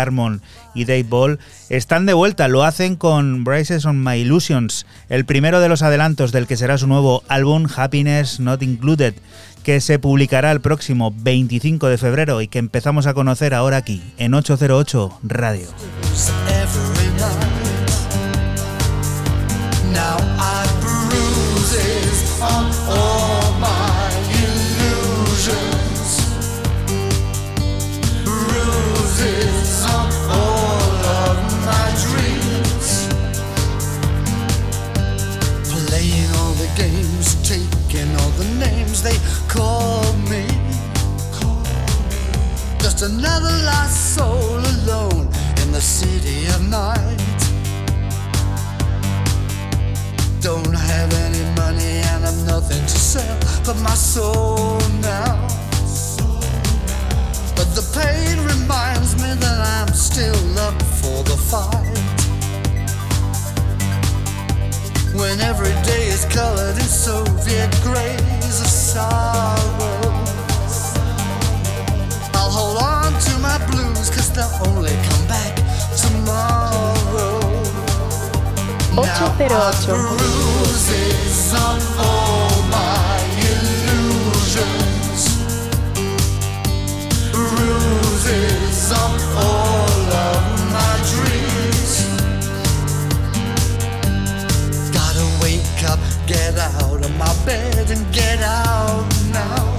y Dave Ball están de vuelta, lo hacen con Braces on My Illusions, el primero de los adelantos del que será su nuevo álbum Happiness Not Included, que se publicará el próximo 25 de febrero y que empezamos a conocer ahora aquí, en 808 Radio.
Another lost soul alone in the city of night. Don't have any money and I've nothing to sell but my soul now. But the pain reminds me that I'm still up for the fight. When every day is colored in Soviet grays of sorrow. Get out of my bed and get out now.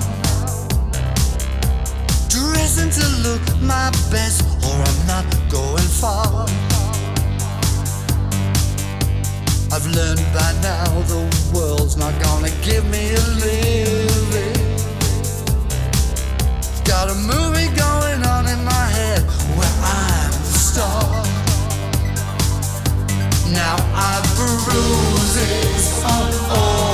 Look my best, or I'm not going far. I've learned by now the world's not gonna give me a living. Got a movie going on in my head where I'm the star. Now I've bruises on all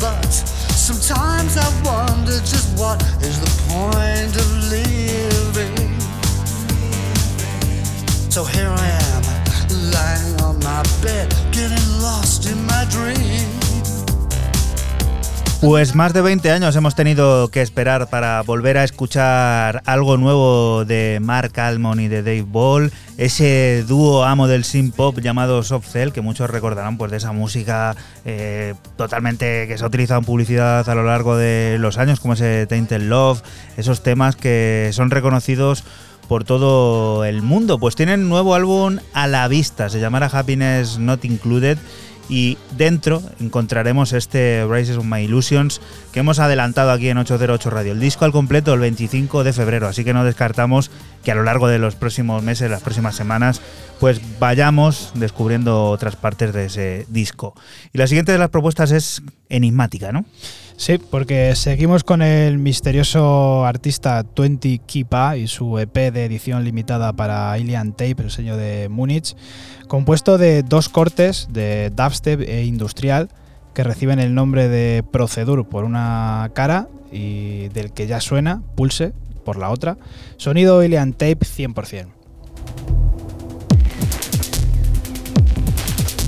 but. Sometimes I wonder just what is the point of. So here I am, lying on my bed, getting lost in my dream.
Pues más de 20 años hemos tenido que esperar para volver a escuchar algo nuevo de Mark Almond y de Dave Ball, ese dúo amo del synth pop llamado Soft Cell, que muchos recordarán pues de esa música eh, totalmente que se ha utilizado en publicidad a lo largo de los años, como ese Tainted Love, esos temas que son reconocidos por todo el mundo. Pues tienen nuevo álbum a la vista, se llamará Happiness Not Included y dentro encontraremos este Rises of My Illusions que hemos adelantado aquí en 808 Radio. El disco al completo el 25 de febrero, así que no descartamos que a lo largo de los próximos meses, las próximas semanas, pues vayamos descubriendo otras partes de ese disco. Y la siguiente de las propuestas es enigmática, ¿no?
Sí, porque seguimos con el misterioso artista 20 Kipa y su EP de edición limitada para Alien Tape, el sello de Múnich, compuesto de dos cortes de dubstep e industrial que reciben el nombre de Procedure por una cara y del que ya suena, Pulse, por la otra. Sonido Alien Tape 100%.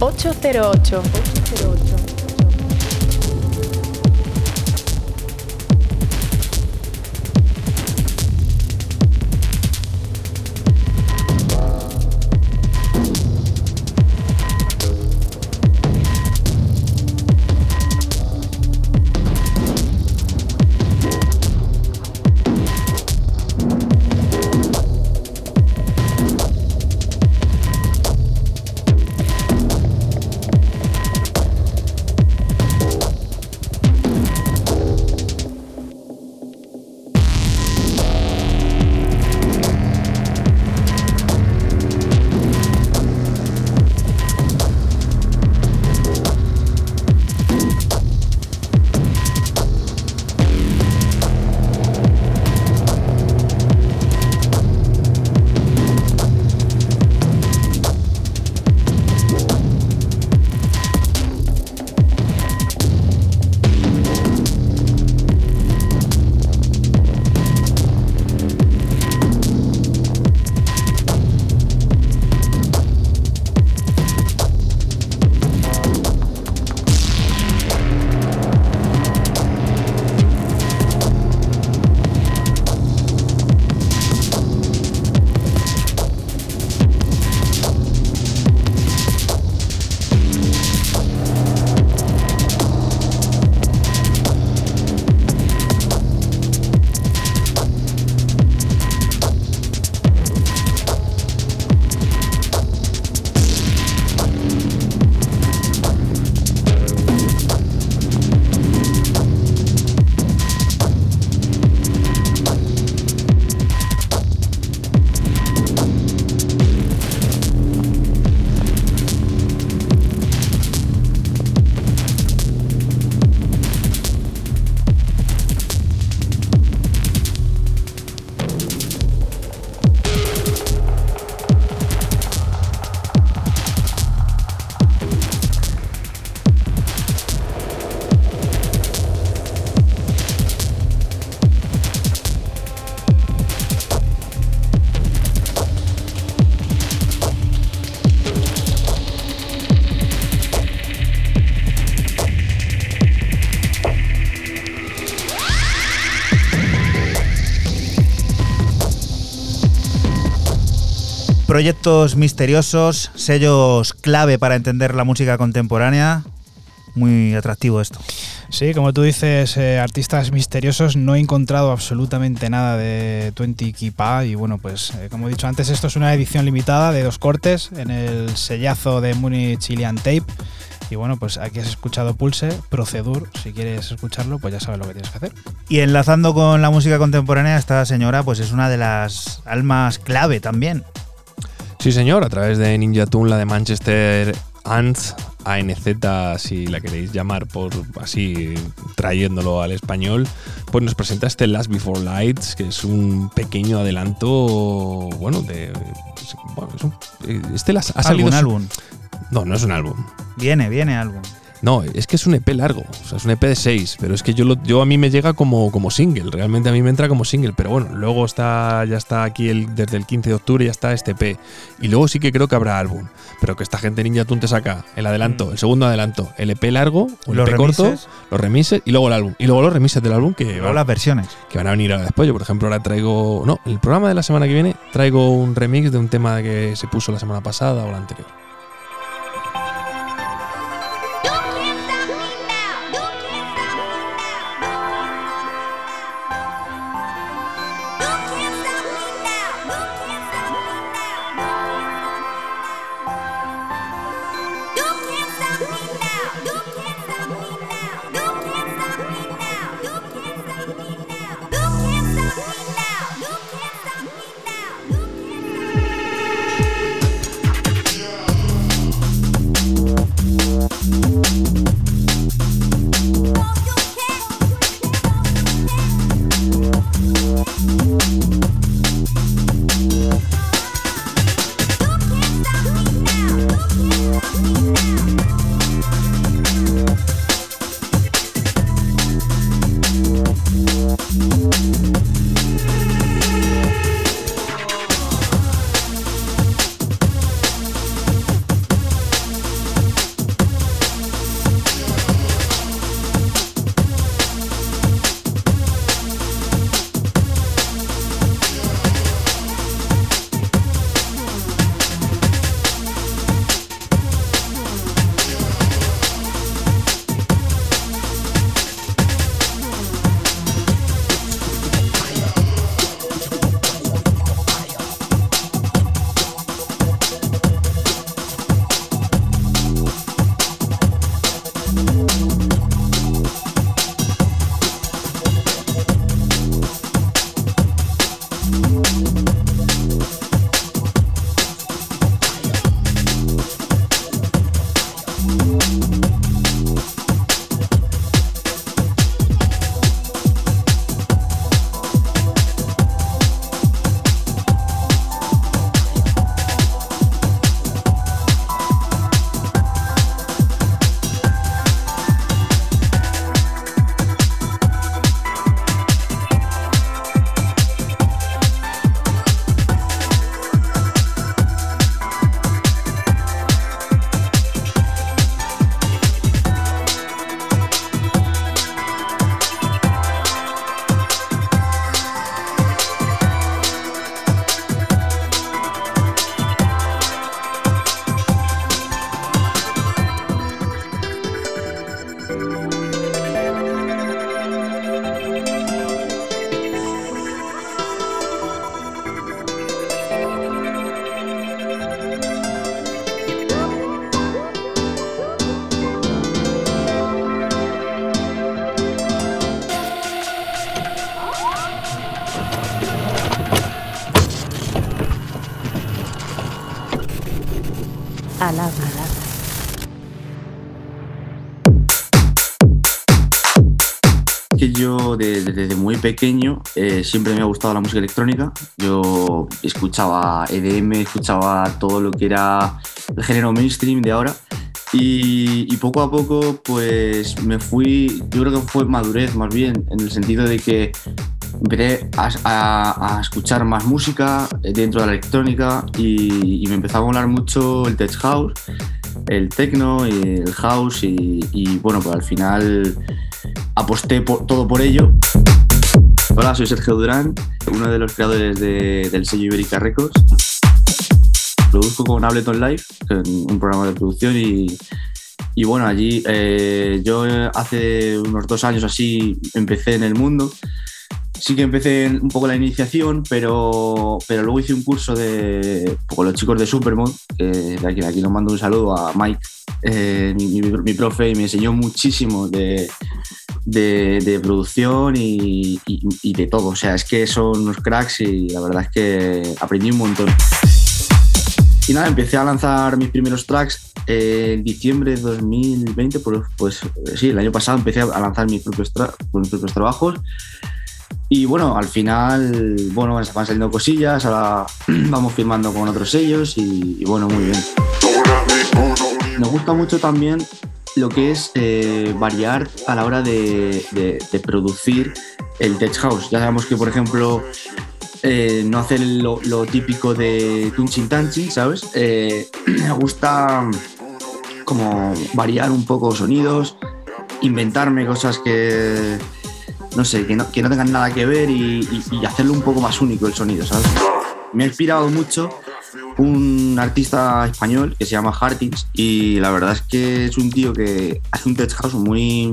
808. 808.
Proyectos misteriosos, sellos clave para entender la música contemporánea. Muy atractivo esto.
Sí, como tú dices, eh, artistas misteriosos, no he encontrado absolutamente nada de 20 Kipa y bueno, pues eh, como he dicho antes, esto es una edición limitada de dos cortes en el sellazo de Munich Chilean Tape y bueno, pues aquí has escuchado Pulse, Procedure, si quieres escucharlo, pues ya sabes lo que tienes que hacer.
Y enlazando con la música contemporánea, esta señora pues es una de las almas clave también.
Sí, señor, a través de Ninja Tune, la de Manchester Ants, ANZ, si la queréis llamar por así trayéndolo al español, pues nos presenta este Last Before Lights, que es un pequeño adelanto, bueno, de... bueno, es un- este las- ha salido...
Álbum, álbum.
No, no es un álbum.
Viene, viene álbum.
No, es que es un EP largo, o sea, es un EP de 6, pero es que yo, lo, yo a mí me llega como, como single, realmente a mí me entra como single, pero bueno, luego está ya está aquí el, desde el 15 de octubre ya está este EP, y luego sí que creo que habrá álbum, pero que esta gente Ninja Tune te saca el adelanto, el segundo adelanto, el EP largo, el
Los
EP corto, los remises y luego el álbum, y luego los remises del álbum que, van,
las versiones.
que van a venir ahora después. Yo, por ejemplo, ahora traigo, no, el programa de la semana que viene traigo un remix de un tema que se puso la semana pasada o la anterior.
Pequeño eh, siempre me ha gustado la música electrónica. Yo escuchaba EDM, escuchaba todo lo que era el género mainstream de ahora. Y, y poco a poco pues me fui, yo creo que fue madurez más bien, en el sentido de que empecé a, a- a escuchar más música dentro de la electrónica y, y me empezó a molar mucho el tech house, el techno y el house y, y, bueno, pues al final aposté por- todo por ello. Hola, soy Sergio Durán, uno de los creadores de- del sello Ibérica Records. produzco con Ableton Live, un programa de producción y, bueno, allí eh, yo hace unos dos años así empecé en el mundo. Sí que empecé un poco la iniciación, pero, pero luego hice un curso de, con los chicos de Supermod, de aquí, de les mando un saludo a Mike, eh, mi- mi profe, y me enseñó muchísimo de, de, de producción y, y- y de todo. O sea, es que son unos cracks y la verdad es que aprendí un montón. Y nada, empecé a lanzar mis primeros tracks eh, en diciembre de 2020, pues, pues eh, sí, el año pasado empecé a lanzar mis propios, mis propios trabajos. Y bueno, al final, bueno, van saliendo cosillas, ahora vamos firmando con otros sellos y, y bueno, muy bien. Me gusta mucho también lo que es eh, variar a la hora de, de- producir el tech house. Ya sabemos que, por ejemplo, eh, no hacer lo, lo típico de Tunchin Tanchin, ¿sabes? Eh, me gusta como variar un poco sonidos, inventarme cosas que, no sé, que no, que no tengan nada que ver y- y hacerlo un poco más único el sonido, ¿sabes? Me ha inspirado mucho un artista español que se llama Hartins y la verdad es que es un tío que hace un tech house muy,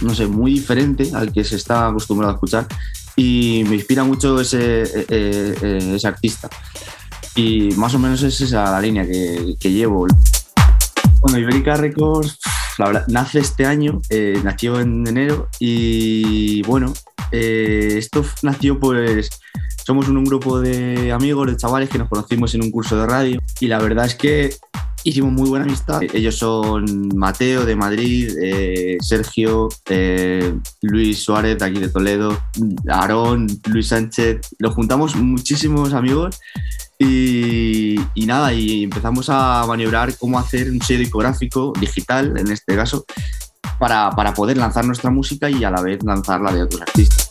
no sé, muy diferente al que se está acostumbrado a escuchar y me inspira mucho ese, eh, eh, eh, artista. Y más o menos es esa la línea que, que llevo. Bueno, Ibérica Records, nace este año, nació en enero y bueno, esto nació pues, somos un, grupo de amigos, de chavales que nos conocimos en un curso de radio y la verdad es que hicimos muy buena amistad. Ellos son Mateo de Madrid, eh, Sergio, eh, Luis Suárez de aquí de Toledo, Aarón, Luis Sánchez. Nos juntamos muchísimos amigos y, y nada, y empezamos a maniobrar cómo hacer un sello discográfico digital, en este caso, para, para poder lanzar nuestra música y a la vez lanzar la de otros artistas.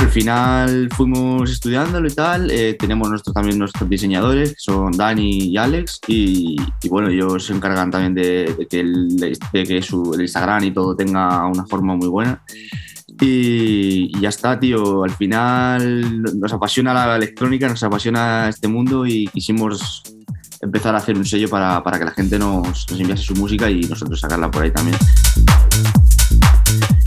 Al final fuimos estudiándolo y tal. eh, tenemos nuestros, también nuestros diseñadores, que son Dani y Alex. Y, y bueno, ellos se encargan también de, de que, el, de que su, el Instagram y todo tenga una forma muy buena. Y, y ya está, tío. Al final nos apasiona la electrónica, nos apasiona este mundo y quisimos empezar a hacer un sello para, para que la gente nos, nos enviase su música y nosotros sacarla por ahí también.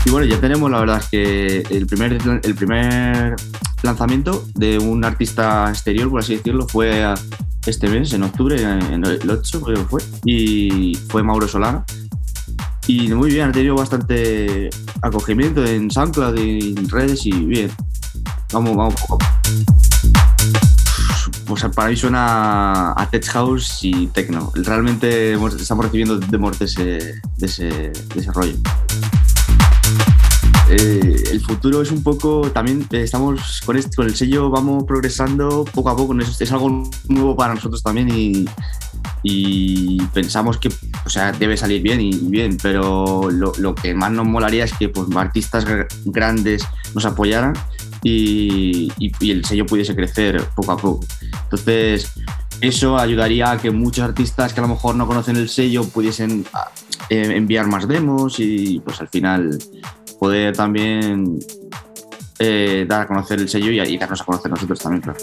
Y bueno, ya tenemos, la verdad que el primer, el primer lanzamiento de un artista exterior, por así decirlo, fue este mes, en octubre, el 8 creo fue, y fue Mauro Solano. Y muy bien, ha tenido bastante acogimiento en SoundCloud y en redes y bien. Vamos, vamos. Pues para mí suena a Tech House y Techno. Realmente estamos recibiendo de ese, de ese, de ese rollo. Eh, el futuro es un poco también eh, estamos con, este- con el sello vamos progresando poco a poco es, algo nuevo para nosotros también y, pensamos que o sea debe salir bien y bien pero lo, que más nos molaría es que pues artistas gr- grandes nos apoyaran y el sello pudiese crecer poco a poco. Entonces eso ayudaría a que muchos artistas que a lo mejor no conocen el sello pudiesen ah, eh, enviar más demos y pues al final poder también eh, dar a conocer el sello y, y darnos a conocer nosotros también, claro.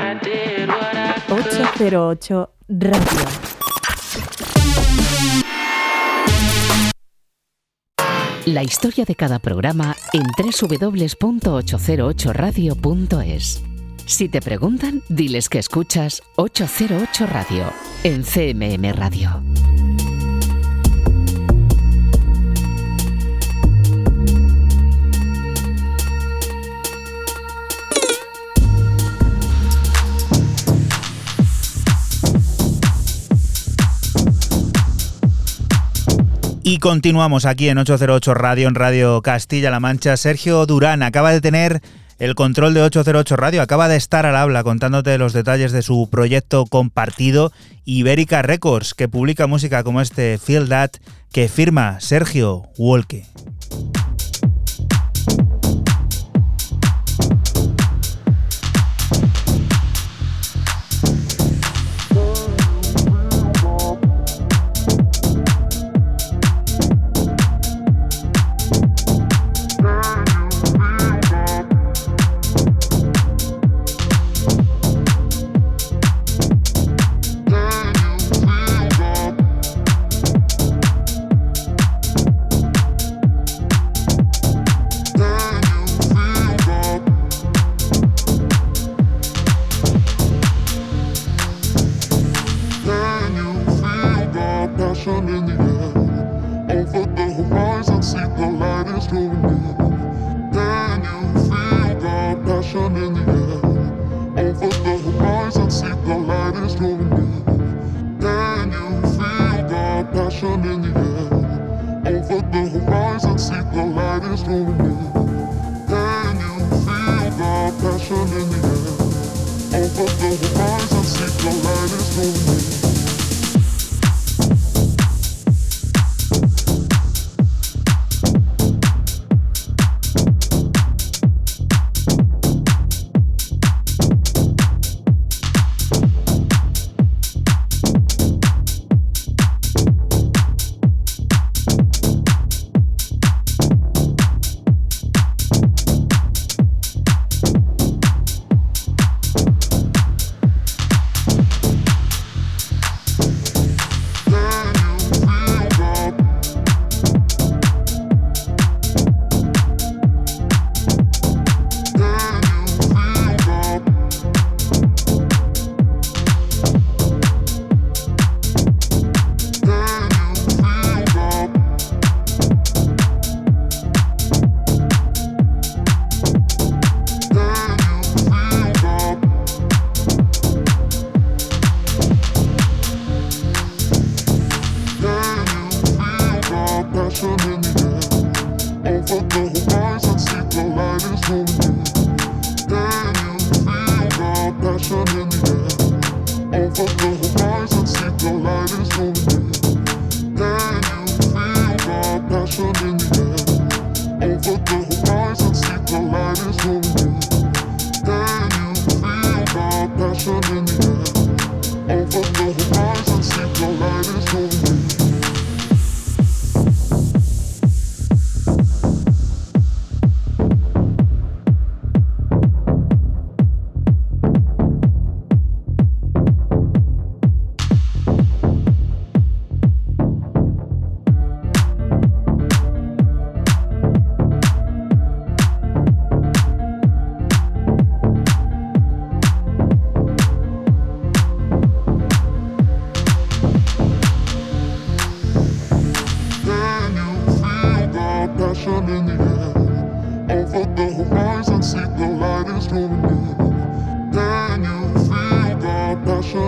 I 808 Radio.
La historia de cada programa en www.808radio.es. Si te preguntan, diles que escuchas 808 Radio en CMM Radio.
Y continuamos aquí en 808 Radio, en Radio Castilla-La Mancha. Sergio Durán acaba de tener el control de 808 Radio, acaba de estar al habla contándote los detalles de su proyecto compartido Ibérica Records, que publica música como este Feel That, que firma Sergio Wolke.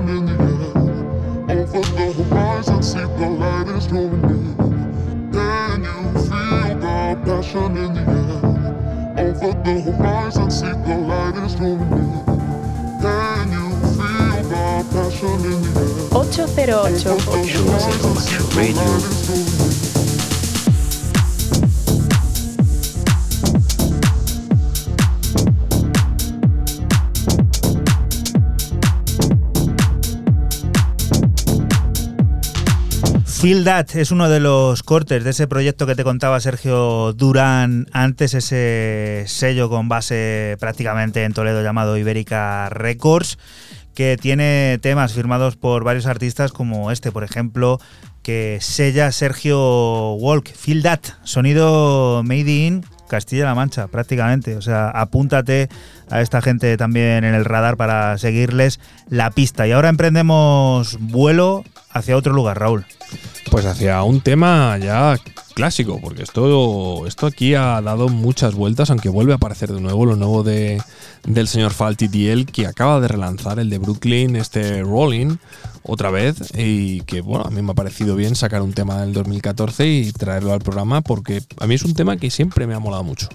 down in the air.
Over the horizon, see the light is going in. Can you feel the passion in the air? Over the horizon, see the light is. Can you
feel the passion in the air? 808 Radio. That es uno de los cortes de ese proyecto que te contaba Sergio Durán antes, ese sello con base prácticamente en Toledo llamado Ibérica Records, que tiene temas firmados por varios artistas como este, por ejemplo, que sella Sergio Walk. Feel That, sonido made in Castilla-La Mancha, prácticamente. O sea, apúntate a esta gente también en el radar para seguirles la pista. Y ahora emprendemos vuelo hacia otro lugar, Raúl.
Pues hacia un tema ya clásico, porque esto, esto aquí ha dado muchas vueltas, aunque vuelve a aparecer de nuevo lo nuevo de, del señor Falty DL, que acaba de relanzar el de Brooklyn, este Rolling, otra vez, y que bueno, a mí me ha parecido bien sacar un tema del 2014 y traerlo al programa, porque a mí es un tema que siempre me ha molado mucho.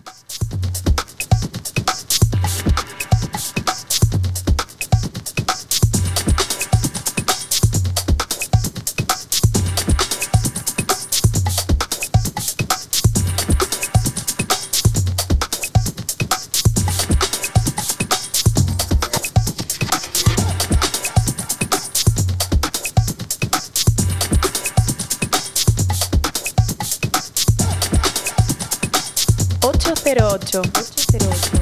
808. 808.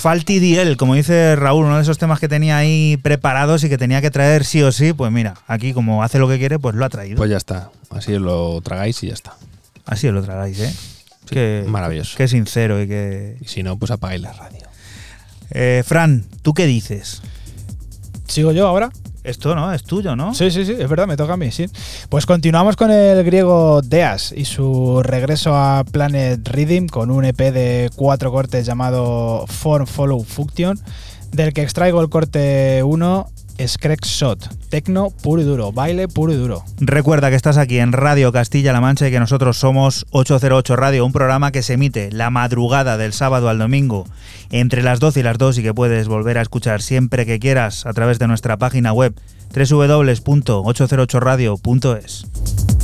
Falti DL, como dice Raúl, uno de esos temas que tenía ahí preparados y que tenía que traer sí o sí, pues mira, aquí como hace lo que quiere, pues lo ha traído.
Pues ya está. Así lo tragáis y ya está.
Así os lo tragáis, ¿eh? Qué-
maravilloso.
Qué sincero y qué...
Y si no, pues apagáis la radio.
Eh, Fran, ¿tú qué dices?
¿Sigo yo ahora?
Esto no, es tuyo, ¿no?
Sí, sí, sí, es verdad, me toca a mí, sí. Pues continuamos con el griego Deas y su regreso a Planet Rhythm con un EP de cuatro cortes llamado Form Follow Function, del que extraigo el corte 1, Screck Shot, tecno puro y duro, baile puro y duro.
Recuerda que estás aquí en Radio Castilla-La Mancha y que nosotros somos 808 Radio, un programa que se emite la madrugada del sábado al domingo entre las 12 y las 2 y que puedes volver a escuchar siempre que quieras a través de nuestra página web www.808radio.es.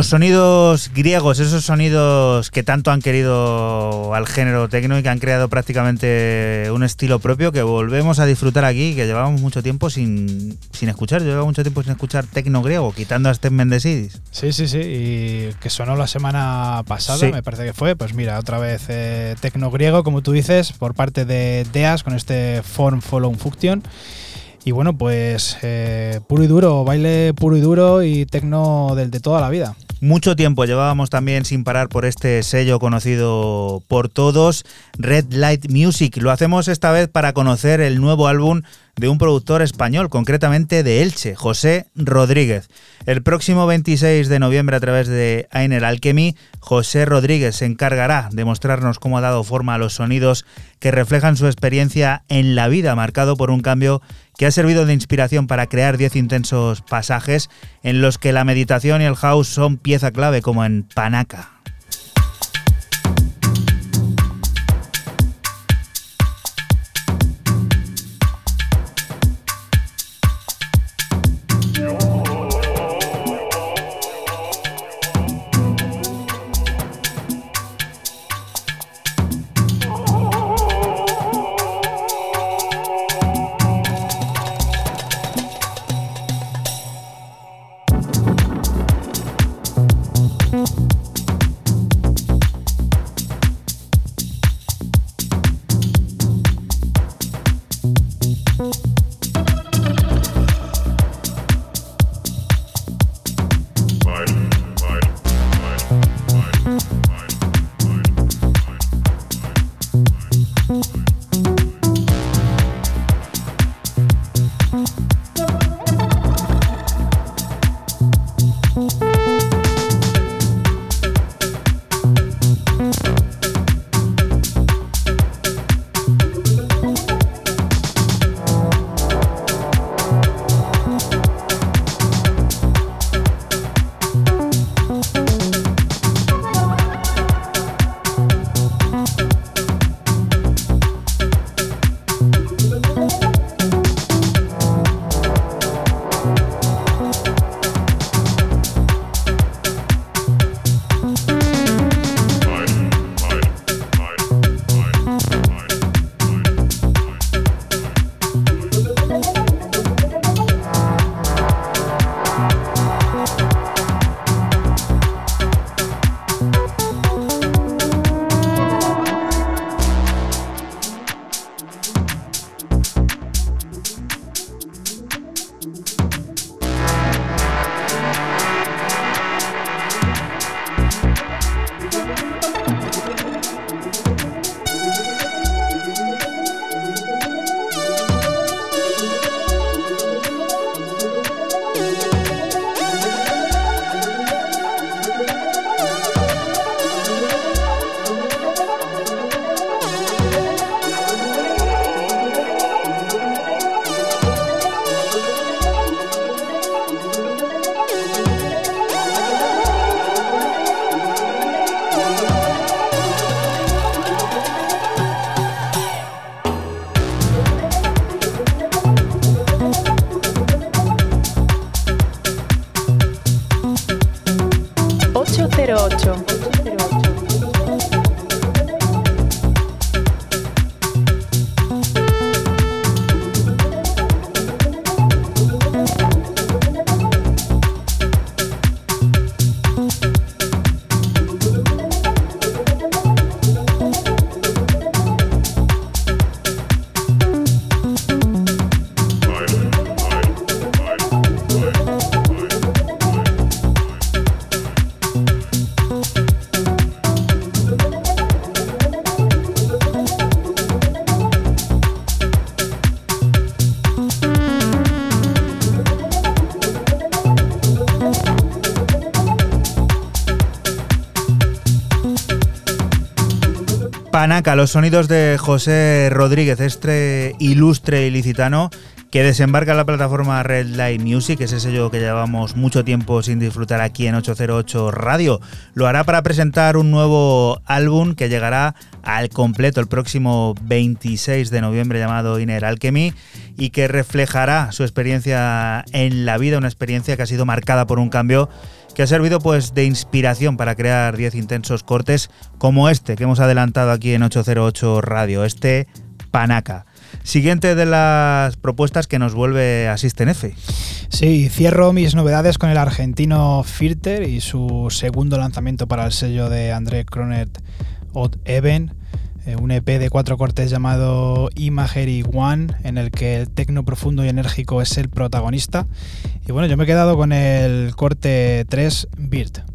Los sonidos griegos, esos sonidos que tanto han querido al género tecno y que han creado prácticamente un estilo propio que volvemos a disfrutar aquí, que llevábamos mucho tiempo sin, sin escuchar. Yo llevaba mucho tiempo sin escuchar tecno griego, quitando a Steve Mendesidis.
Sí, sí, sí, y que sonó la semana pasada,
Sí.
me parece que fue. Pues mira, otra vez eh, tecno griego, como tú dices, por parte de Deas con este Form Follow Function. Y bueno, pues eh, puro y duro, baile puro y duro y tecno del de toda la vida.
Mucho tiempo llevábamos también sin parar por este sello conocido por todos, Red Light Music. Lo hacemos esta vez para conocer el nuevo álbum de un productor español, concretamente de Elche, José Rodríguez. El próximo 26 de noviembre a través de Ainer Alchemy, José Rodríguez se encargará de mostrarnos cómo ha dado forma a los sonidos que reflejan su experiencia en la vida, marcado por un cambio que ha servido de inspiración para crear 10 intensos pasajes en los que la meditación y el house son pieza clave, como en Panaca. Los sonidos de José Rodríguez, este ilustre ilicitano que desembarca en la plataforma Red Light Music, ese sello que llevamos mucho tiempo sin disfrutar aquí en 808 Radio. Lo hará para presentar un nuevo álbum que llegará al completo el próximo 26 de noviembre llamado Inner Alchemy y que reflejará su experiencia en la vida, una experiencia que ha sido marcada por un cambio que ha servido pues de inspiración para crear 10 intensos cortes como este que hemos adelantado aquí en 808 Radio, este Panaca. Siguiente de las propuestas que nos vuelve a System F.
Sí, cierro mis novedades con el argentino Filter y su segundo lanzamiento para el sello de André Cronet Odd Even, un EP de cuatro cortes llamado Imagery One, en el que el tecno profundo y enérgico es el protagonista. Y bueno, yo me he quedado con el corte 3 Bird.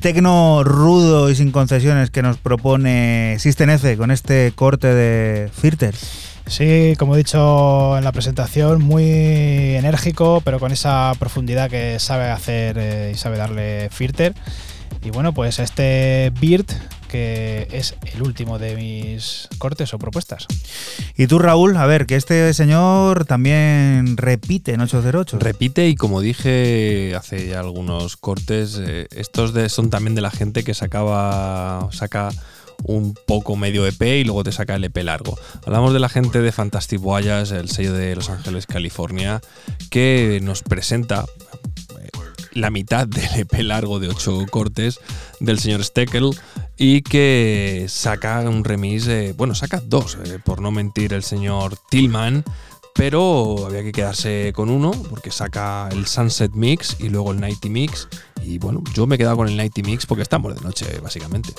Tecno rudo y sin concesiones que nos propone System F con este corte de Filter.
Sí, como he dicho en la presentación, muy enérgico, pero con esa profundidad que sabe hacer eh, y sabe darle Filter. Y bueno, pues este Beard, que es el último de mis cortes o propuestas.
Y tú, Raúl, a ver, que este señor también repite en 808.
Repite y como dije hace ya algunos cortes, eh, estos de- son también de la gente que sacaba, saca un poco medio EP y luego te saca el EP largo. Hablamos de la gente de Fantastic Voyage, el sello de Los Ángeles, California, que nos presenta eh, la mitad del EP largo de 8 cortes del señor Steckel y que saca un remix, bueno, saca dos, eh, por no mentir el señor Tillman, pero había que quedarse con uno porque saca el Sunset Mix y luego el Nighty Mix y bueno, yo me he quedado con el Nighty Mix porque estamos de noche básicamente.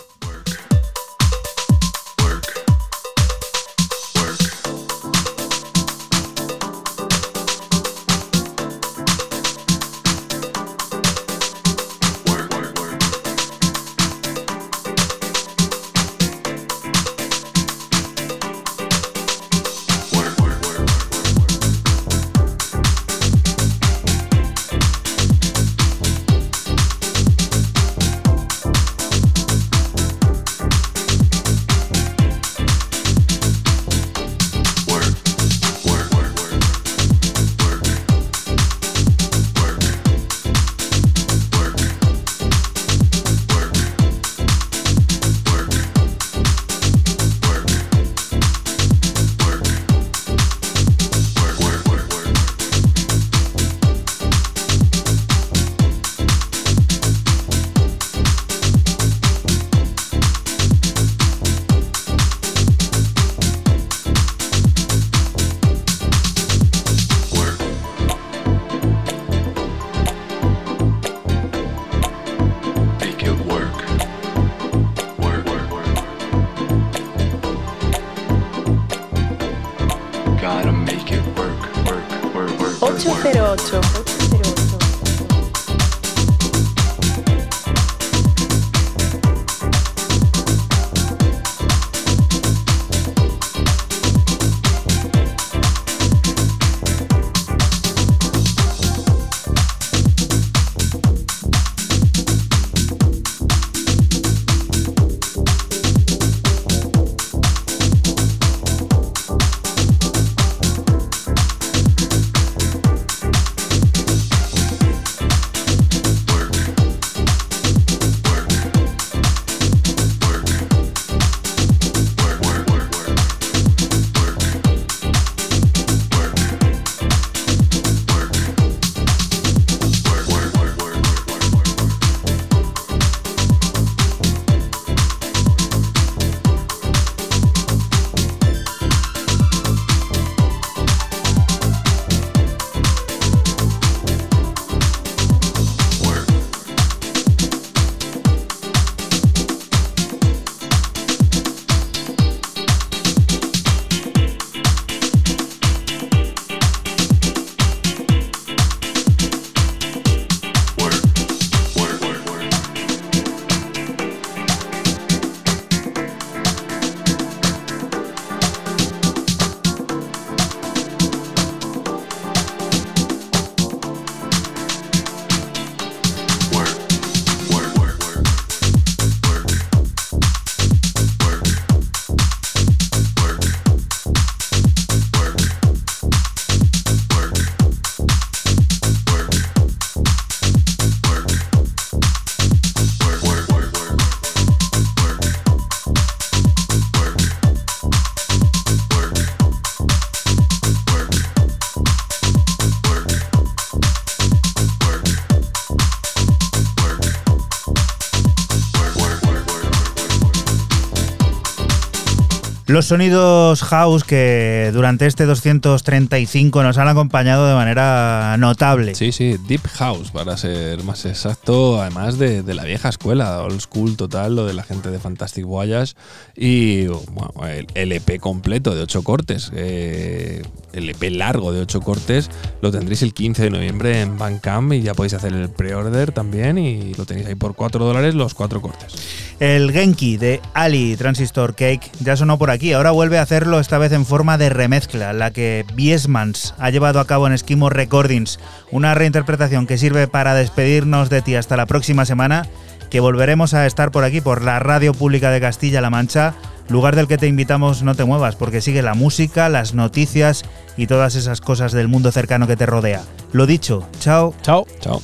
Los sonidos house que durante este 235 nos han acompañado de manera notable.
Sí, sí, Deep House, para ser más exacto, además de, de la vieja escuela, old school total, lo de la gente de Fantastic Voyage y bueno, el, EP completo de 8 cortes, eh, el EP largo de 8 cortes, lo tendréis el 15 de noviembre en Bandcamp y ya podéis hacer el pre-order también y lo tenéis ahí por 4 dólares los 4 cortes.
El Genki de Ali Transistor Cake ya sonó por aquí, ahora vuelve a hacerlo esta vez en forma de remezcla, la que Biesmans ha llevado a cabo en Esquimo Recordings, una reinterpretación que sirve para despedirnos de ti hasta la próxima semana, que volveremos a estar por aquí por la Radio Pública de Castilla-La Mancha, lugar del que te invitamos no te muevas, porque sigue la música, las noticias y todas esas cosas del mundo cercano que te rodea. Lo dicho, chao.
Chao.
Chao.